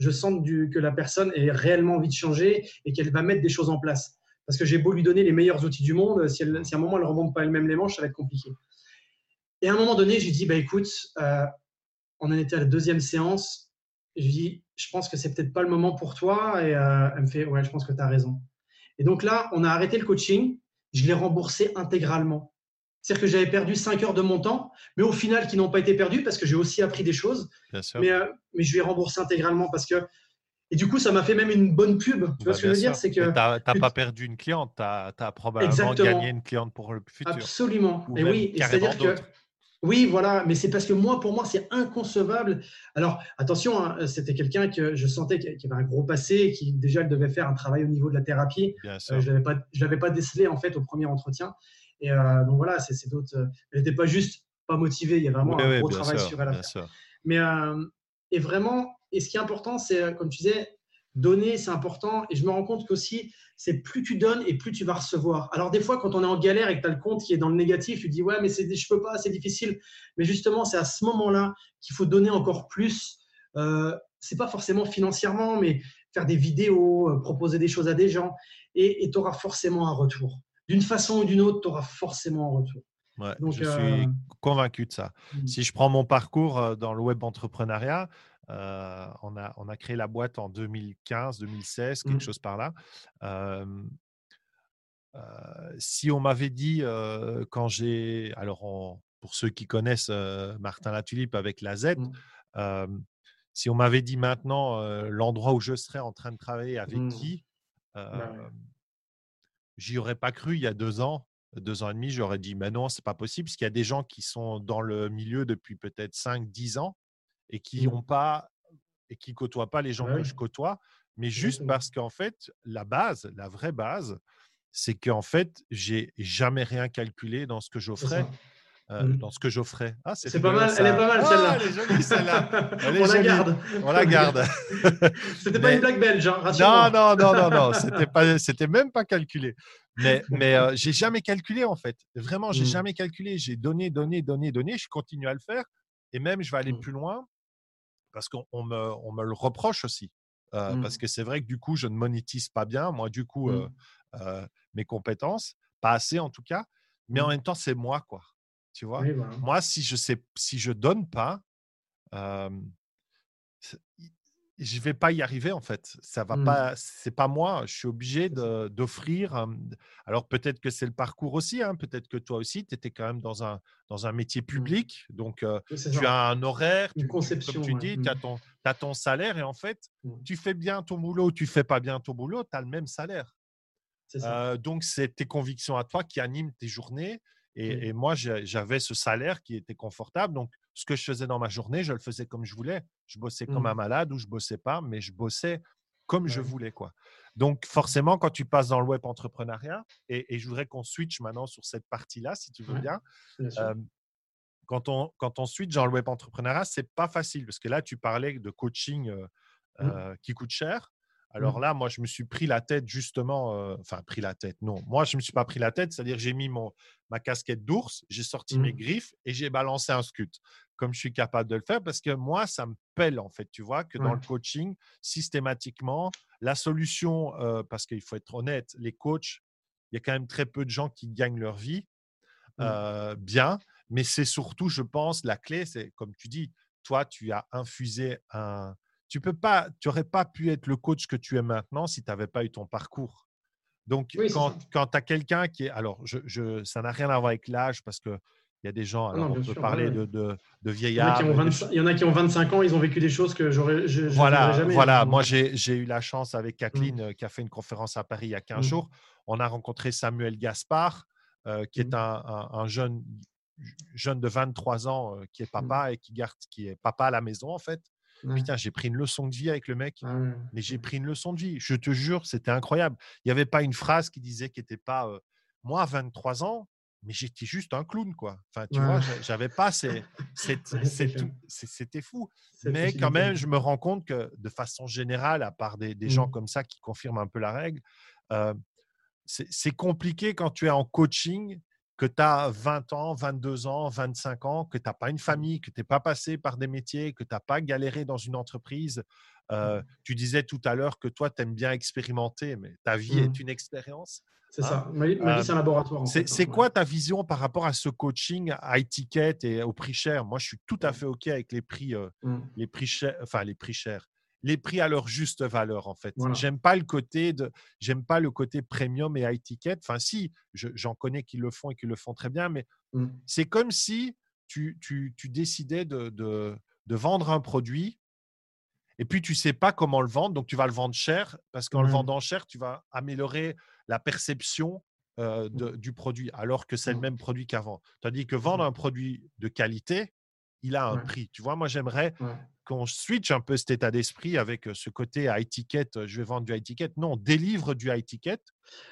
je sente du, que la personne ait réellement envie de changer et qu'elle va mettre des choses en place. Parce que j'ai beau lui donner les meilleurs outils du monde, si, si à un moment elle ne remonte pas elle-même les manches, ça va être compliqué. Et à un moment donné, je lui dis bah, écoute, on en était à la deuxième séance. je lui dis, je pense que c'est peut-être pas le moment pour toi. Et euh, elle me fait, ouais, je pense que tu as raison. Et donc là, on a arrêté le coaching. Je l'ai remboursé intégralement. C'est-à-dire que j'avais perdu 5 heures de mon temps, mais au final, qui n'ont pas été perdues parce que j'ai aussi appris des choses. Mais, euh, mais je lui ai remboursé intégralement parce que. Et du coup, ça m'a fait même une bonne pub. Tu vois bah, ce que je veux dire? C'est que. Tu n'as pas perdu une cliente, tu as, probablement gagné une cliente pour le futur. Absolument. et oui, c'est-à-dire que oui, voilà, mais c'est parce que moi, pour moi, c'est inconcevable. Alors, attention, hein, c'était quelqu'un que je sentais qui avait un gros passé, qui déjà elle devait faire un travail au niveau de la thérapie. Euh, je ne l'avais pas décelé en fait au premier entretien. Et euh, donc voilà, c'est d'autres. Euh, elle n'était pas juste pas motivée, il y a vraiment un gros travail sur elle à faire. Mais et vraiment, et ce qui est important, c'est comme tu disais, donner, c'est important. Et je me rends compte qu'aussi, c'est plus tu donnes et plus tu vas recevoir. Alors des fois, quand on est en galère et que tu as le compte qui est dans le négatif, tu dis ouais, mais c'est, je peux pas, c'est difficile. Mais justement, c'est à ce moment-là qu'il faut donner encore plus. Euh, c'est pas forcément financièrement, mais faire des vidéos, euh, proposer des choses à des gens, et tu auras forcément un retour. D'une façon ou d'une autre, tu auras forcément un retour. Donc, je suis euh, convaincu de ça. Hmm. Si je prends mon parcours euh, dans le web entrepreneuriat, euh, on, a, on a créé la boîte en 2015, 2016, quelque mmh. chose par là. si on m'avait dit quand j'ai. Alors, pour ceux qui connaissent Martin Latulipe avec la Z, mmh. si on m'avait dit maintenant l'endroit où je serais en train de travailler avec mmh. qui, bah j'y aurais pas cru il y a deux ans deux ans et demi, j'aurais dit, mais non, c'est pas possible, parce qu'il y a des gens qui sont dans le milieu depuis peut-être 5, 10 ans et qui n'ont mmh. pas et qui côtoient pas les gens que je côtoie, mais juste parce qu'en fait, la base, la vraie base, c'est qu'en fait, j'ai jamais rien calculé dans ce que j'offrais. Euh, mmh. dans ce que j'offrais. Ah, c'est pas mal, elle est pas mal celle-là. Ah, elle est jolie celle-là. On la garde. On la garde. c'était pas une blague belge, hein, Non, non, non, non, non. C'était pas, c'était même pas calculé. Mais, mais euh, j'ai jamais calculé en fait. Vraiment, j'ai mmh. jamais calculé. J'ai donné, donné, donné, donné. Je continue à le faire. Et même, je vais aller mmh. plus loin parce qu'on me, on me le reproche aussi. Euh, mmh. Parce que c'est vrai que du coup, je ne monétise pas bien, moi, du coup, euh, mes compétences, pas assez en tout cas, mais en même temps, c'est moi, quoi. Tu vois? Moi, si je sais, si je donne pas, je vais pas y arriver en fait. Ça va Mmh. pas, c'est pas moi. Je suis obligé d'offrir. Alors peut-être que c'est le parcours aussi. hein, Peut-être que toi aussi, tu étais quand même dans un dans un métier public. Donc euh, tu ça. as un horaire. Une tu- tu- conception, comme tu ouais. dis, Mmh. tu as ton salaire et en fait, Mmh. tu fais bien ton boulot, tu fais pas bien ton boulot, tu as le même salaire. Ça. Euh, donc c'est tes convictions à toi qui animent tes journées. Et, Mmh. et moi, j'avais ce salaire qui était confortable. Donc, ce que je faisais dans ma journée, je le faisais comme je voulais. Je bossais comme Mmh. un malade ou je bossais pas, mais je bossais comme je voulais. Quoi. Donc, forcément, quand tu passes dans le web entrepreneuriat, et, et je voudrais qu'on switch maintenant sur cette partie-là, si tu veux Ouais. bien. Euh, quand, on, quand on switch dans le web entrepreneuriat, c'est pas facile parce que là, tu parlais de coaching euh, Mmh. euh, qui coûte cher. Alors là, moi, je me suis pris la tête justement, euh, enfin, pris la tête, non. Moi, je ne me suis pas pris la tête, c'est-à-dire j'ai mis mon, ma casquette d'ours, j'ai sorti mes Mmh. griffes et j'ai balancé un scut, comme je suis capable de le faire, parce que moi, ça me pèle, en fait, tu vois, que dans le coaching, systématiquement, la solution, euh, parce qu'il faut être honnête, les coachs, il y a quand même très peu de gens qui gagnent leur vie Mmh. bien, mais c'est surtout, je pense, la clé, c'est comme tu dis, toi, tu as infusé un. Tu peux pas, tu aurais pas pu être le coach que tu es maintenant si tu n'avais pas eu ton parcours. Donc, Oui, quand, quand tu as quelqu'un qui est. Alors, je, je- ça n'a rien à voir avec l'âge parce qu'il y a des gens. Ah Alors, non, on peut sûr, parler ouais, de, de, Il y, qui vieillards. ont de- de 25 il y en a qui ont 25 ans, ils ont vécu des choses que j'aurais, voilà, jamais. voilà. hein. Moi, j'ai eu la chance avec Mmh. Kathleen euh, qui a fait une conférence à Paris il y a 15 Mmh. jours. On a rencontré Samuel Gaspard, euh, qui est Mmh. un, un- un jeune, jeune de 23 ans euh, qui est Mmh. papa et qui, garde, qui est papa à la maison, en fait. Ouais. Putain, j'ai pris une leçon de vie avec le mec. Ah ouais. Mais j'ai pris une leçon de vie. Je te jure, c'était incroyable. Il n'y avait pas une phrase qui disait qu'il n'était pas. euh, moi, à 23 ans, mais j'étais juste un clown, quoi. Enfin, tu Ouais. vois, j'a- j'avais pas ces. C'était fou. Mais quand même, je me rends compte que de façon générale, à part des, des gens Mmh. comme ça qui confirment un peu la règle, euh, c'est compliqué quand tu es en coaching, que tu as 20 ans, 22 ans, 25 ans, que tu n'as pas une famille, que tu n'es pas passé par des métiers, que tu n'as pas galéré dans une entreprise. Euh, tu disais tout à l'heure que toi, tu aimes bien expérimenter, mais ta vie Mmh. est une expérience. C'est hein. ça. Ma vie, Euh, c'est un laboratoire. en C'est fait, c'est hein. quoi ta vision par rapport à ce coaching à étiquette et au prix cher? Moi, je suis tout à fait OK avec les prix, euh. Mmh. les prix chers, enfin les prix chers, les prix à leur juste valeur en fait. Voilà. J'aime pas le côté de, j'aime pas le côté premium et à étiquette. Enfin, si, je- j'en connais qui le font et qui le font très bien, mais Mmh. c'est comme si tu, tu, tu décidais de, de, de vendre un produit et puis tu sais pas comment le vendre, donc tu vas le vendre cher parce qu'en le vendant cher, tu vas améliorer la perception euh, de- du produit alors que c'est le Mmh. même produit qu'avant. Tandis que vendre un produit de qualité, il a un Ouais. prix. Tu vois, moi j'aimerais Ouais. qu'on switch un peu cet état d'esprit avec ce côté à étiquette, je vais vendre du high ticket. Non, délivre du high ticket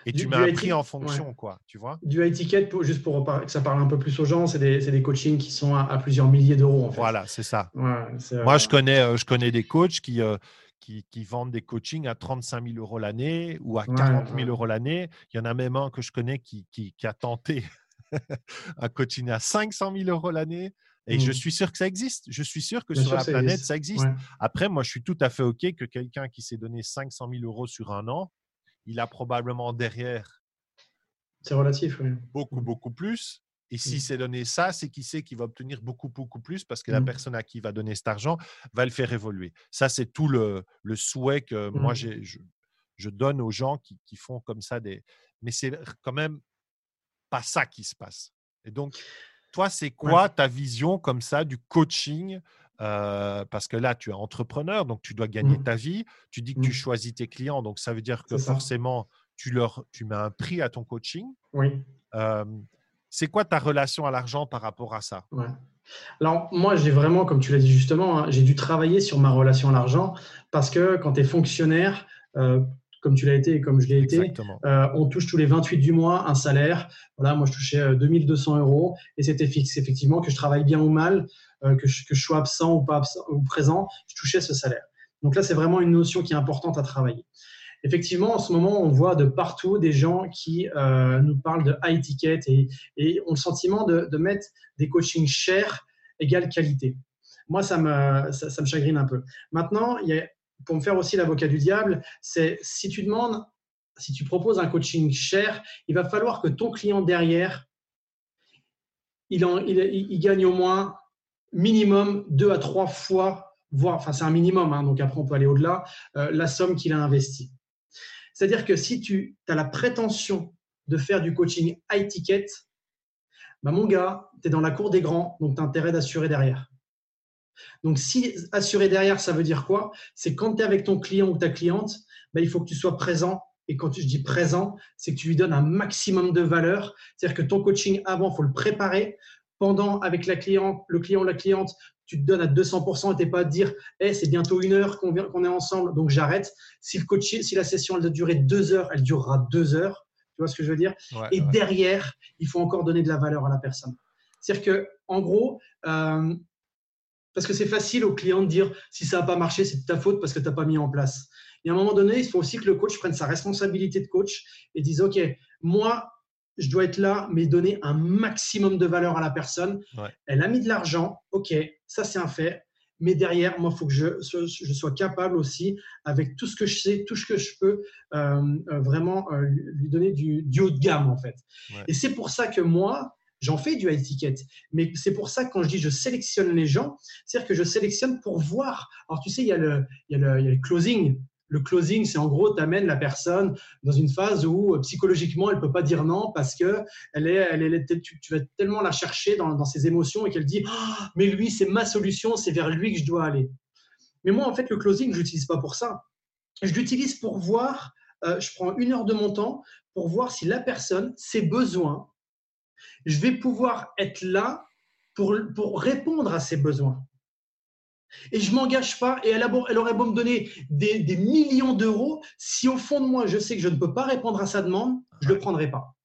et Du- tu mets un prix en ouais. fonction, quoi. Tu vois? Du high ticket, pour- juste pour que ça parle un peu plus aux gens, c'est des, des coachings qui sont à, à plusieurs milliers d'euros en fait. Voilà, c'est ça. Moi, je connais, je connais des coachs qui, euh, qui, qui vendent des coachings à 35 000 euros l'année ou à Ouais, 40 000 ouais. euros l'année. Il y en a même un que je connais qui, qui, qui a tenté un coaching à 500 000 euros l'année. Et je Mm. suis sûr que ça existe. Je suis sûr que bien sur sûr la ça planète, existe. ça existe. Ouais. Après, moi, je suis tout à fait OK que quelqu'un qui s'est donné 500 000 euros sur un an, il a probablement derrière C'est relatif, oui. beaucoup, Mm. beaucoup plus. Et s'il Mm. s'est donné ça, c'est qu'il sait qu'il va obtenir beaucoup, beaucoup plus parce que la Mm. personne à qui il va donner cet argent va le faire évoluer. Ça, c'est tout le, le souhait que moi, Mm. j'ai, je, je donne aux gens qui, qui font comme ça des. Mais c'est quand même pas ça qui se passe. Et donc, toi, c'est quoi ta vision comme ça du coaching Euh, Parce que là, tu es entrepreneur, donc tu dois gagner ta vie. Tu dis que tu choisis tes clients, donc ça veut dire que C'est forcément, tu, leur, tu mets un prix à ton coaching. Oui. Euh, c'est quoi ta relation à l'argent par rapport à ça? Ouais. Alors, moi, j'ai vraiment, comme tu l'as dit justement, hein, j'ai dû travailler sur ma relation à l'argent parce que quand tu es fonctionnaire, euh, comme tu l'as été et comme je l'ai été, euh, on touche tous les 28 du mois un salaire. Voilà, moi, je touchais euh, 2200 euros et c'était fixe. Effectivement, que je travaille bien ou mal, euh, que, je, que je sois absent ou pas absent, ou présent, je touchais ce salaire. Donc là, c'est vraiment une notion qui est importante à travailler. Effectivement, en ce moment, on voit de partout des gens qui euh, nous parlent de high ticket et, ont le sentiment de, mettre des coachings chers égale qualité. Moi, ça me, chagrine un peu. Maintenant, y a, pour me faire aussi l'avocat du diable, c'est si tu demandes, si tu proposes un coaching cher, il va falloir que ton client derrière, il gagne au moins minimum deux à trois fois voire, enfin c'est un minimum, hein, donc après on peut aller au-delà, euh, la somme qu'il a investie. C'est-à-dire que si tu as la prétention de faire du coaching high ticket, bah mon gars, tu es dans la cour des grands, donc tu as intérêt d'assurer derrière. Donc, si assurer derrière, ça veut dire quoi? C'est quand tu es avec ton client ou ta cliente, bah, il faut que tu sois présent. Et quand je dis présent, c'est que tu lui donnes un maximum de valeur. C'est-à-dire que ton coaching avant, il faut le préparer. Pendant, avec le client ou la cliente, tu te donnes à 200% et tu n'es pas à dire hey, c'est bientôt une heure qu'on est ensemble, donc j'arrête. Si, le si la session elle doit durer deux heures, elle durera deux heures. Tu vois ce que je veux dire? Et derrière, il faut encore donner de la valeur à la personne. C'est-à-dire que, en gros, euh, parce que c'est facile au client de dire si ça n'a pas marché, c'est de ta faute parce que tu n'as pas mis en place. Et à un moment donné, il faut aussi que le coach prenne sa responsabilité de coach et dise OK, moi, je dois être là, mais donner un maximum de valeur à la personne. Elle a mis de l'argent, OK, ça c'est un fait. Mais derrière, moi, il faut que je, je, sois capable aussi, avec tout ce que je sais, tout ce que je peux, euh, euh, vraiment euh, lui donner du, du, haut de gamme, en fait. Et c'est pour ça que moi, J'en fais du high ticket. Mais c'est pour ça que quand je dis je sélectionne les gens, c'est-à-dire que je sélectionne pour voir. Alors, tu sais, il y a le, il y a le, closing. Le closing, c'est en gros, tu amènes la personne dans une phase où euh, psychologiquement, elle peut pas dire non parce que elle est, elle est, tu, vas tellement la chercher dans, ses émotions et qu'elle dit ah, Mais lui, c'est ma solution, c'est vers lui que je dois aller. Mais moi, en fait, le closing, je l'utilise pas pour ça. Je l'utilise pour voir, euh, je prends une heure de mon temps pour voir si la personne, ses besoins, je vais pouvoir être là pour, pour répondre à ses besoins. Et je ne m'engage pas, et elle, elle, aurait beau me donner des, des millions d'euros, si au fond de moi, je sais que je ne peux pas répondre à sa demande, je ne le prendrai pas.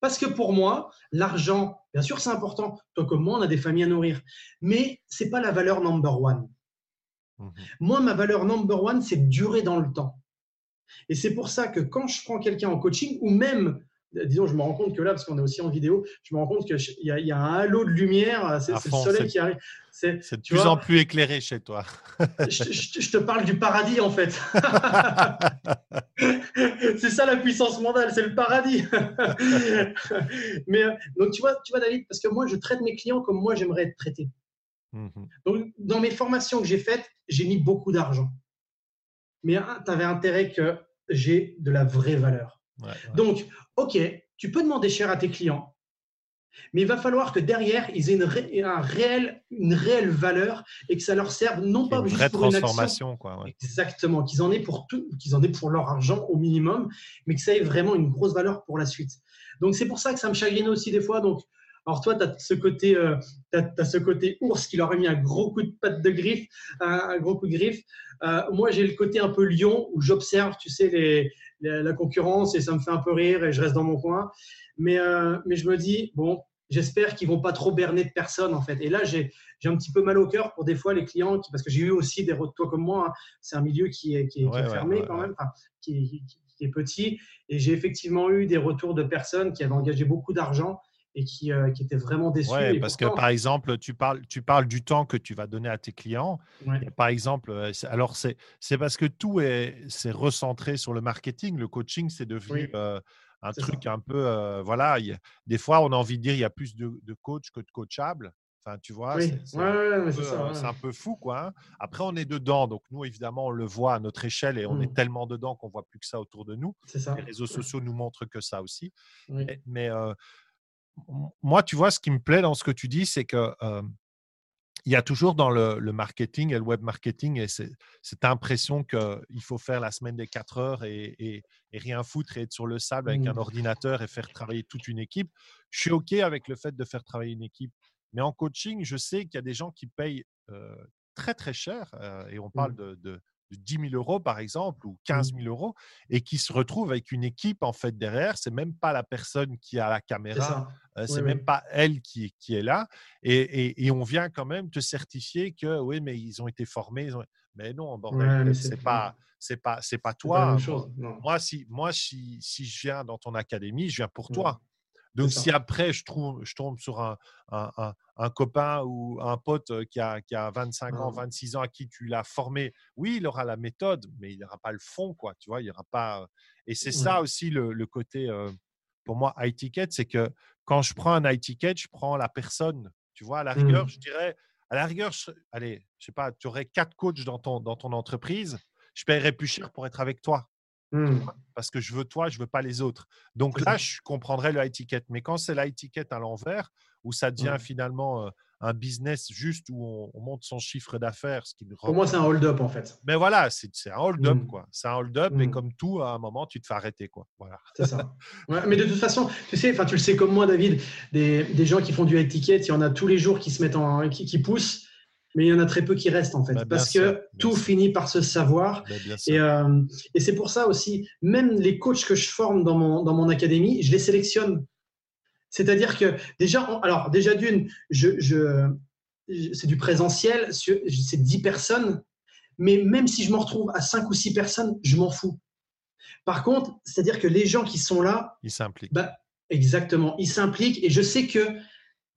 Parce que pour moi, l'argent, bien sûr, c'est important. Toi comme moi, on a des familles à nourrir. Mais ce n'est pas la valeur number one. Mhm. Moi, ma valeur number one, c'est de durer dans le temps. Et c'est pour ça que quand je prends quelqu'un en coaching, ou même disons, je me rends compte que là, parce qu'on est aussi en vidéo, je me rends compte qu'il y, y, a un halo de lumière, c'est le soleil qui arrive. C'est de plus en plus éclairé chez toi. je, te parle du paradis, en fait. c'est ça la puissance mondiale, c'est le paradis. Mais euh, donc, tu vois, tu vois, David, parce que moi, je traite mes clients comme moi, j'aimerais être traité. Mhm. Donc, dans mes formations que j'ai faites, j'ai mis beaucoup d'argent. Mais tu avais intérêt que j'ai de la vraie valeur. Donc, OK, tu peux demander cher à tes clients, mais il va falloir que derrière, ils aient une, un réel, une réelle valeur et que ça leur serve non pas juste pour une action. Quoi, Exactement, qu'ils en, aient pour tout, qu'ils en aient pour leur argent au minimum, mais que ça ait vraiment une grosse valeur pour la suite. Donc, c'est pour ça que ça me chagrine aussi des fois. Donc, alors toi, tu as ce côté, euh, as, ce côté ours qui leur a mis un gros coup de patte de griffe, un, gros coup de griffe. Euh, moi, j'ai le côté un peu lion où j'observe, tu sais, les, la concurrence et ça me fait un peu rire et je reste dans mon coin. Mais, euh, mais je me dis, bon, j'espère qu'ils vont pas trop berner de personnes en fait. Et là, j'ai un petit peu mal au cœur pour des fois les clients, qui, parce que j'ai eu aussi des toi comme moi, hein. c'est un milieu qui est, qui est, fermé quand même, qui, qui, est petit. Et j'ai effectivement eu des retours de personnes qui avaient engagé beaucoup d'argent et qui, euh, qui étaient vraiment déçus. Oui, parce que par exemple, tu parles, tu parles du temps que tu vas donner à tes clients. par exemple, euh, alors c'est parce que tout est, c'est recentré sur le marketing. Le coaching, c'est devenu euh, un truc un peu. voilà, des fois, on a envie de dire il y a plus de, de coach que de coachable. Enfin, tu vois, c'est un, peu fou, quoi. Hein. Après, on est dedans, donc nous, évidemment, on le voit à notre échelle et on est mmh. tellement dedans qu'on voit plus que ça autour de nous. Ça. Les réseaux sociaux nous montrent que ça aussi. Mais, moi, tu vois, ce qui me plaît dans ce que tu dis, c'est que il y a toujours dans le, marketing et le web marketing et cette impression qu'il faut faire la semaine des quatre heures et, rien foutre et être sur le sable avec un mmh. ordinateur et faire travailler toute une équipe. Je suis OK avec le fait de faire travailler une équipe. Mais en coaching, je sais qu'il y a des gens qui payent très, très cher et on parle mmh. de, de 10 000 euros, par exemple, ou 15 000 mmh. euros, et qui se retrouve avec une équipe en fait derrière. C'est même pas la personne qui a la caméra, c'est même pas elle qui, qui est là. Et, et, on vient quand même te certifier que oui, mais ils ont été formés. Mais non, bordel, c'est pas. C'est pas, c'est pas toi. moi, si, moi si, si je viens dans ton académie, je viens pour toi. Donc, si après je, trouve, je tombe sur un, un, un, copain ou un pote qui a, qui a 25 ans, 26 ans, à qui tu l'as formé, oui, il aura la méthode, mais il n'aura pas le fond, quoi. Tu vois, il y aura pas. Et c'est ça aussi le, le côté, pour moi, high ticket, c'est que quand je prends un high ticket, je prends la personne. Tu vois, à la rigueur, mmh. je dirais, À la rigueur, je- allez, je sais pas, tu aurais quatre coachs dans ton, dans ton entreprise, je paierais plus cher pour être avec toi Hmm. parce que je veux toi, je veux pas les autres. Donc là, je comprendrais le high ticket. Mais quand c'est l'high ticket à l'envers, où ça devient finalement euh, un business juste où on, on monte son chiffre d'affaires, ce qui me Pour moi, c'est un hold-up en fait. Mais voilà, c'est un hold-up, Mm. quoi. C'est un hold-up, et Mm. comme tout, à un moment, tu te fais arrêter, quoi. Voilà. C'est ça. Ouais, mais de toute façon, tu sais, enfin, tu le sais comme moi, David, des, des gens qui font du high ticket, il y en a tous les jours qui se mettent en, qui, qui poussent, mais il y en a très peu qui restent en fait, Bah, parce sûr, que tout sûr. finit par se savoir. Et, euh, et c'est pour ça aussi, même les coachs que je forme dans mon, dans mon académie, je les sélectionne. C'est-à-dire que déjà, alors déjà d'une, je, je, je- c'est du présentiel, c'est 10 personnes, mais même si je me retrouve à 5 ou 6 personnes, je m'en fous. Par contre, c'est-à-dire que les gens qui sont là, Il s'implique. bah, exactement, ils s'impliquent et je sais que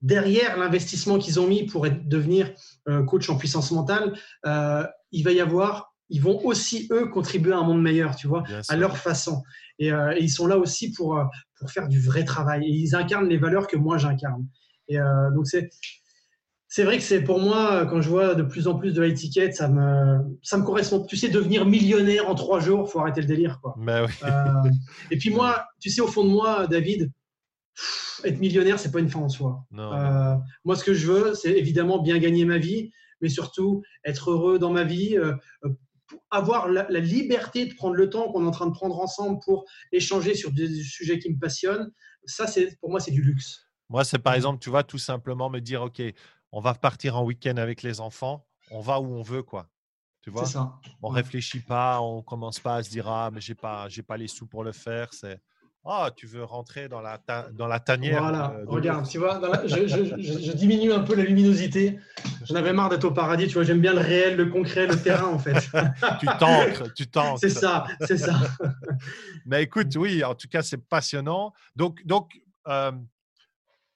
derrière l'investissement qu'ils ont mis pour être, devenir euh, coach en puissance mentale, euh, il va y avoir, ils vont aussi eux contribuer à un monde meilleur, tu vois, Bien à sûr. leur façon. Et, euh, et ils sont là aussi pour, pour faire du vrai travail. Et ils incarnent les valeurs que moi j'incarne. Et donc c'est c'est vrai que c'est pour moi quand je vois de plus en plus de high ticket, ça me ça me correspond. Tu sais, devenir millionnaire en trois jours, faut arrêter le délire, quoi. Mais oui. Euh, et puis moi, tu sais, au fond de moi, David, être millionnaire, c'est pas une fin en soi. Euh, moi, ce que je veux, c'est évidemment bien gagner ma vie, mais surtout être heureux dans ma vie, euh, euh, avoir la, la liberté de prendre le temps qu'on est en train de prendre ensemble pour échanger sur des sujets qui me passionnent. Ça, c'est pour moi, c'est du luxe. Moi, c'est par exemple, tu vois, tout simplement me dire, OK, on va partir en week-end avec les enfants, on va où on veut, quoi. Tu vois? Ça. On Ouais. réfléchit pas, on commence pas à se dire, ah, mais j'ai pas, j'ai pas les sous pour le faire. C'est, ah, tu veux rentrer dans la, ta- dans la tanière. Voilà, euh, de regarde, tu vois, dans la- je, je- je- je diminue un peu la luminosité. J'en avais marre d'être au paradis, tu vois, j'aime bien le réel, le concret, le terrain, en fait. tu t'ancres, tu t'ancres. c'est ça, c'est ça. Mais écoute, oui, en tout cas, c'est passionnant. Donc, donc, euh,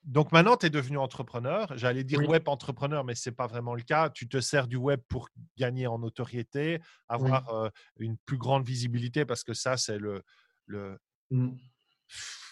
donc maintenant, tu es devenu entrepreneur. J'allais dire Oui. web entrepreneur, mais ce n'est pas vraiment le cas. Tu te sers du web pour gagner en notoriété, avoir euh, une plus grande visibilité, parce que ça, c'est le, le, Mm,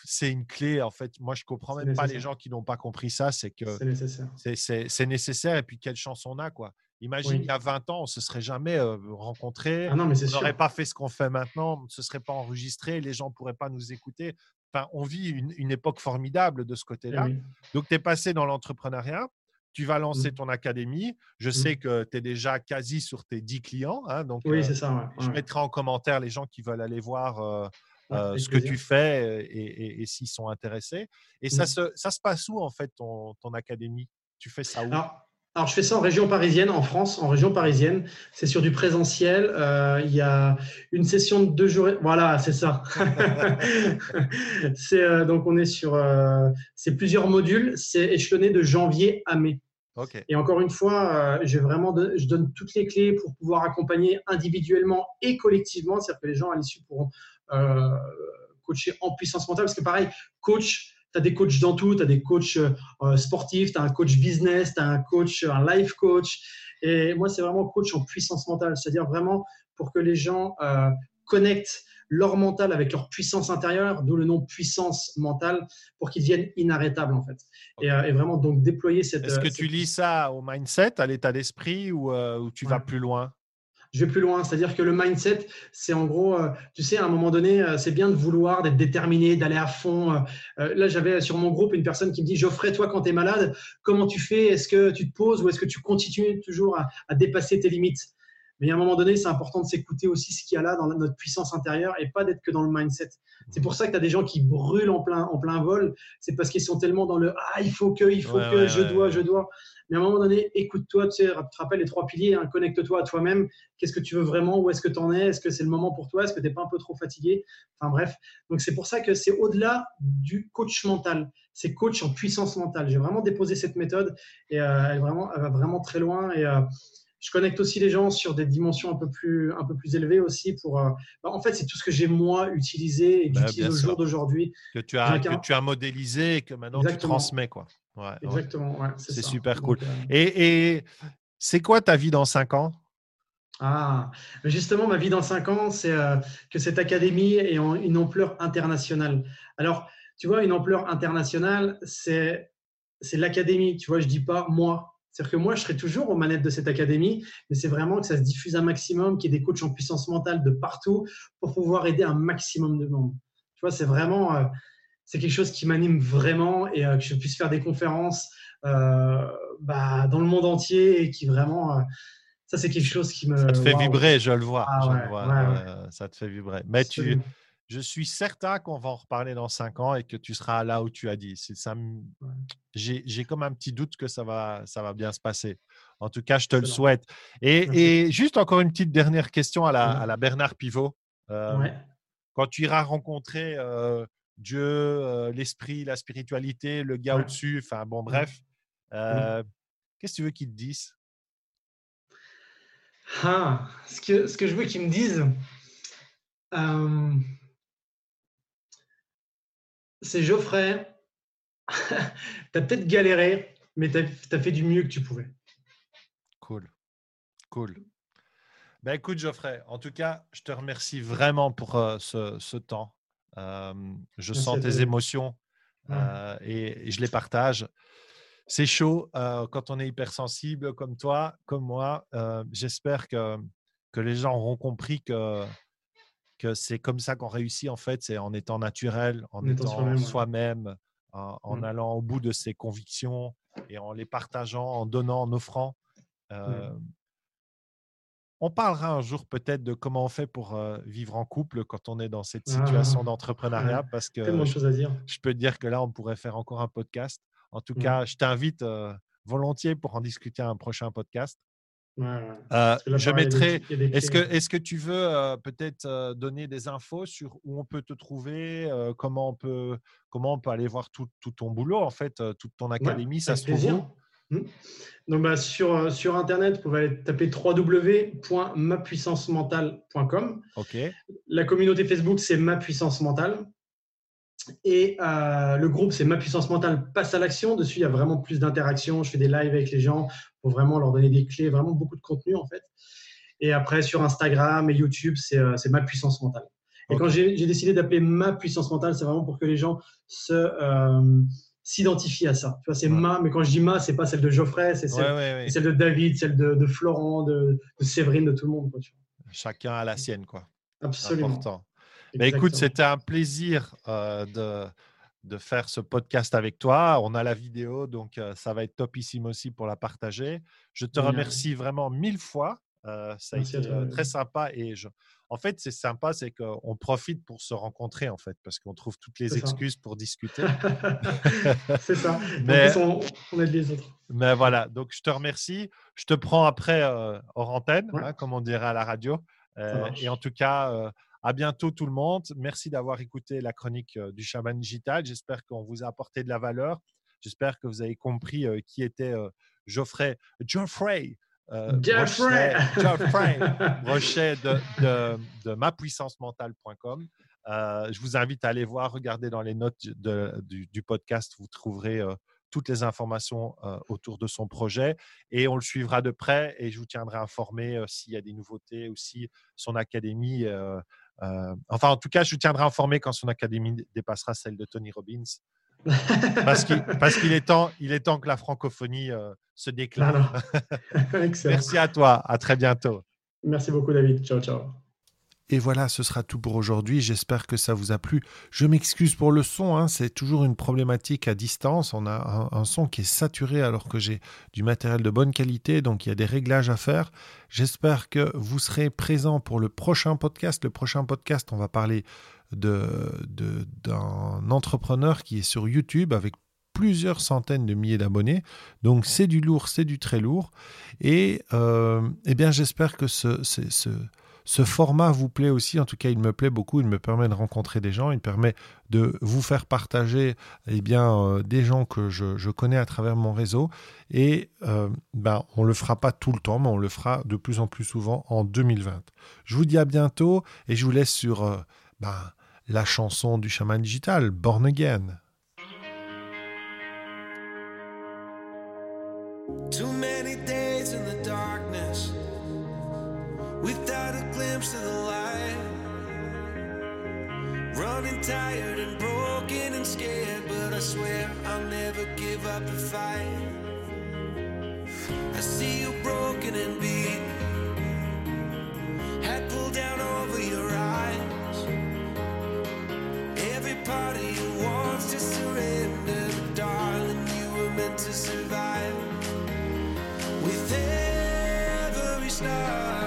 c'est une clé. En fait, moi, je comprends même pas les gens qui n'ont pas compris ça. C'est que C'est nécessaire. c'est- nécessaire. Et puis, quelle chance on a, quoi. Imagine, Oui. il y a 20 ans, on ne se serait jamais euh, rencontrés. Ah non, mais on n'aurait pas fait ce qu'on fait maintenant, on ne se serait pas enregistré, les gens ne pourraient pas nous écouter. Enfin, on vit une, une époque formidable de ce Eh côté-là. oui. Donc, tu es passé dans l'entrepreneuriat, tu vas lancer Mm. ton académie. Je sais que tu es déjà quasi sur tes 10 clients. hein, donc, Oui, euh, c'est ça. ouais, je mettrai en commentaire les gens qui veulent aller voir euh, euh, ce que tu fais et, et- et s'ils sont intéressés. Et ça, Mm. se, ça se passe où, en fait, ton, ton académie? Tu fais ça où? Alors, alors, je fais ça en région parisienne, en France, en région parisienne. C'est sur du présentiel. Euh, Il y a une session de deux jours. Voilà, c'est ça. c'est euh, donc on est sur euh, c'est plusieurs modules. C'est échelonné de janvier à mai. Ok. Et encore une fois, vraiment de- je donne toutes les clés pour pouvoir accompagner individuellement et collectivement. C'est-à-dire que les gens à l'issue pourront euh, coacher en puissance mentale. Parce que pareil, coach, tu as des coachs dans tout. Tu as des coachs euh, sportifs, tu as un coach business, tu as un coach, un life coach. Et moi, c'est vraiment coach en puissance mentale. C'est-à-dire vraiment pour que les gens euh, connectent leur mental avec leur puissance intérieure, d'où le nom puissance mentale, pour qu'ils deviennent inarrêtables en fait. Et, euh, et vraiment donc déployer cette. Est-ce que euh, tu lis ça au mindset, à l'état d'esprit ou, euh, ou tu vas plus loin? Je vais plus loin. C'est-à-dire que le mindset, c'est en gros, euh, tu sais, à un moment donné, euh, c'est bien de vouloir, d'être déterminé, d'aller à fond. euh, là, j'avais sur mon groupe une personne qui me dit Geoffrey, toi, quand tu es malade, comment tu fais? Est-ce que tu te poses ou est-ce que tu continues toujours à dépasser tes limites? Mais à un moment donné, c'est important de s'écouter aussi ce qu'il y a là dans notre puissance intérieure et pas d'être que dans le mindset. C'est pour ça que tu as des gens qui brûlent en plein, en plein vol. C'est parce qu'ils sont tellement dans le Ah, il faut que, il faut Ouais, que, ouais, je ouais, dois, je dois. Mais à un moment donné, écoute-toi, tu, sais, te rappelles les trois piliers, hein, connecte-toi à toi-même. Qu'est-ce que tu veux vraiment? Où est-ce que tu en es? Est-ce que c'est le moment pour toi? Est-ce que tu n'es pas un peu trop fatigué? Enfin bref, donc c'est pour ça que c'est au-delà du coach mental. C'est coach en puissance mentale. J'ai vraiment déposé cette méthode et euh, elle, vraiment, elle va vraiment très loin. Et euh, je connecte aussi les gens sur des dimensions un peu plus, un peu plus élevées aussi. Pour, euh, bah, en fait, c'est tout ce que j'ai moi utilisé et que Bah, j'utilise au jour d'aujourd'hui. que tu as, que tu as modélisé et que maintenant tu Exactement. transmets. Quoi. Ouais. Exactement. ouais, C'est super cool. euh, Et, et c'est quoi ta vie dans 5 ans? Ah, justement, ma vie dans 5 ans, c'est euh, que cette académie ait en- une ampleur internationale. Alors, tu vois, une ampleur internationale, c'est c'est l'académie. Tu vois, je dis pas moi. C'est-à-dire que moi, je serai toujours aux manettes de cette académie, mais c'est vraiment que ça se diffuse un maximum, qu'il y ait des coachs en puissance mentale de partout pour pouvoir aider un maximum de monde. Tu vois, c'est vraiment, euh, c'est quelque chose qui m'anime vraiment et euh, que je puisse faire des conférences euh, bah, dans le monde entier et qui vraiment, ça c'est quelque chose qui me. Ça te fait vibrer, je le vois. Ah ça te fait vibrer. Mais tu, je suis certain qu'on va en reparler dans cinq ans et que tu seras là où tu as dit. Ça, j'ai comme un petit doute que ça va, ça va bien se passer. En tout cas, je te le souhaite. Et, juste encore une petite dernière question à la, à la Bernard Pivot. Euh, quand tu iras rencontrer euh, Dieu, euh, l'esprit, la spiritualité, le gars au-dessus, enfin bon, bref, qu'est-ce que tu veux qu'ils te disent ah, ce, que, ce que je veux qu'ils me disent, c'est Geoffrey. tu as peut-être galéré, mais tu as, fait du mieux que tu pouvais. Cool. Cool. Ben écoute, Geoffrey, en tout cas, je te remercie vraiment pour euh, ce, temps. Euh, je sens tes émotions euh, et, je les partage. C'est chaud quand on est hypersensible comme toi, comme moi. J'espère que, que les gens auront compris que que c'est comme ça qu'on réussit en fait, c'est en étant naturel, en, étant soi-même, en, mmh. allant au bout de ses convictions et en les partageant, en donnant, en offrant. On parlera un jour peut-être de comment on fait pour vivre en couple quand on est dans cette ah, situation d'entrepreneuriat, parce que je, à dire. je peux te dire que là, on pourrait faire encore un podcast. En tout mmh. cas, je t'invite volontiers pour en discuter un prochain podcast. Euh, je mettrai. Est-ce que, est que tu veux euh, peut-être euh, donner des infos sur où on peut te trouver, comment, on peut, comment on peut aller voir tout, tout ton boulot, en fait, toute ton académie Ça se trouve mmh. Donc, bah, sur, sur Internet, vous pouvez aller taper www.mapuissancementale.com. OK. La communauté Facebook, c'est Ma Puissance Mentale. Et euh, le groupe, c'est Ma Puissance Mentale passe à l'action. Dessus, il y a vraiment plus d'interactions. Je fais des lives avec les gens pour vraiment leur donner des clés, vraiment beaucoup de contenu en fait. Et après, sur Instagram et YouTube, c'est euh, Ma Puissance Mentale. Et quand j'ai décidé d'appeler Ma Puissance Mentale, c'est vraiment pour que les gens se euh, s'identifient à ça. Tu vois, c'est ma, mais quand je dis ma, c'est pas celle de Geoffrey, c'est celle, de David, celle de, Florent, de, Séverine, de tout le monde. Chacun a la sienne, quoi. Absolument. Important. Bah, écoute, c'était un plaisir euh, de, de faire ce podcast avec toi. On a la vidéo, donc euh, ça va être topissime aussi pour la partager. Je te remercie vraiment mille fois. Euh, ça a été très sympa et je... en fait, c'est sympa, c'est qu'on profite pour se rencontrer en fait, parce qu'on trouve toutes les excuses pour discuter. c'est ça. Mais on, on aide les autres. Mais voilà, donc je te remercie. Je te prends après hors antenne, hein, comme on dirait à la radio. et en tout cas, à bientôt tout le monde. Merci d'avoir écouté la chronique euh, du chaman digital. J'espère qu'on vous a apporté de la valeur. J'espère que vous avez compris euh, qui était euh, Geoffrey, Geoffrey, Geoffrey, Geoffrey Brochet de, de, de mapuissancementale.com. je vous invite à aller voir, regarder dans les notes du, podcast, vous trouverez toutes les informations autour de son projet et on le suivra de près et je vous tiendrai informé s'il y a des nouveautés ou si son académie euh, enfin, en tout cas, je vous tiendrai informé quand son académie dépassera celle de Tony Robbins. parce qu'il est, temps, il est temps que la francophonie euh, se déclare. Merci à toi. À très bientôt. Merci beaucoup, David. Ciao, ciao. Et voilà, ce sera tout pour aujourd'hui. J'espère que ça vous a plu. Je m'excuse pour le son, hein. c'est toujours une problématique à distance. On a un, son qui est saturé alors que j'ai du matériel de bonne qualité, donc il y a des réglages à faire. J'espère que vous serez présents pour le prochain podcast. Le prochain podcast, on va parler d'un entrepreneur qui est sur YouTube avec plusieurs centaines de milliers d'abonnés. Donc c'est du lourd, c'est du très lourd. Et euh, eh bien j'espère que ce ce format vous plaît aussi, en tout cas il me plaît beaucoup, il me permet de rencontrer des gens, il permet de vous faire partager eh bien, euh, des gens que je, connais à travers mon réseau. Et euh, ben, on ne le fera pas tout le temps, mais on le fera de plus en plus souvent en 2020. Je vous dis à bientôt et je vous laisse sur euh, ben, la chanson du chaman digital, Born Again. down and tired and broken and scared, but I swear I'll never give up the fight. I see you broken and beat, head pulled down over your eyes. Every part of you wants to surrender, but darling, you were meant to survive. With every star.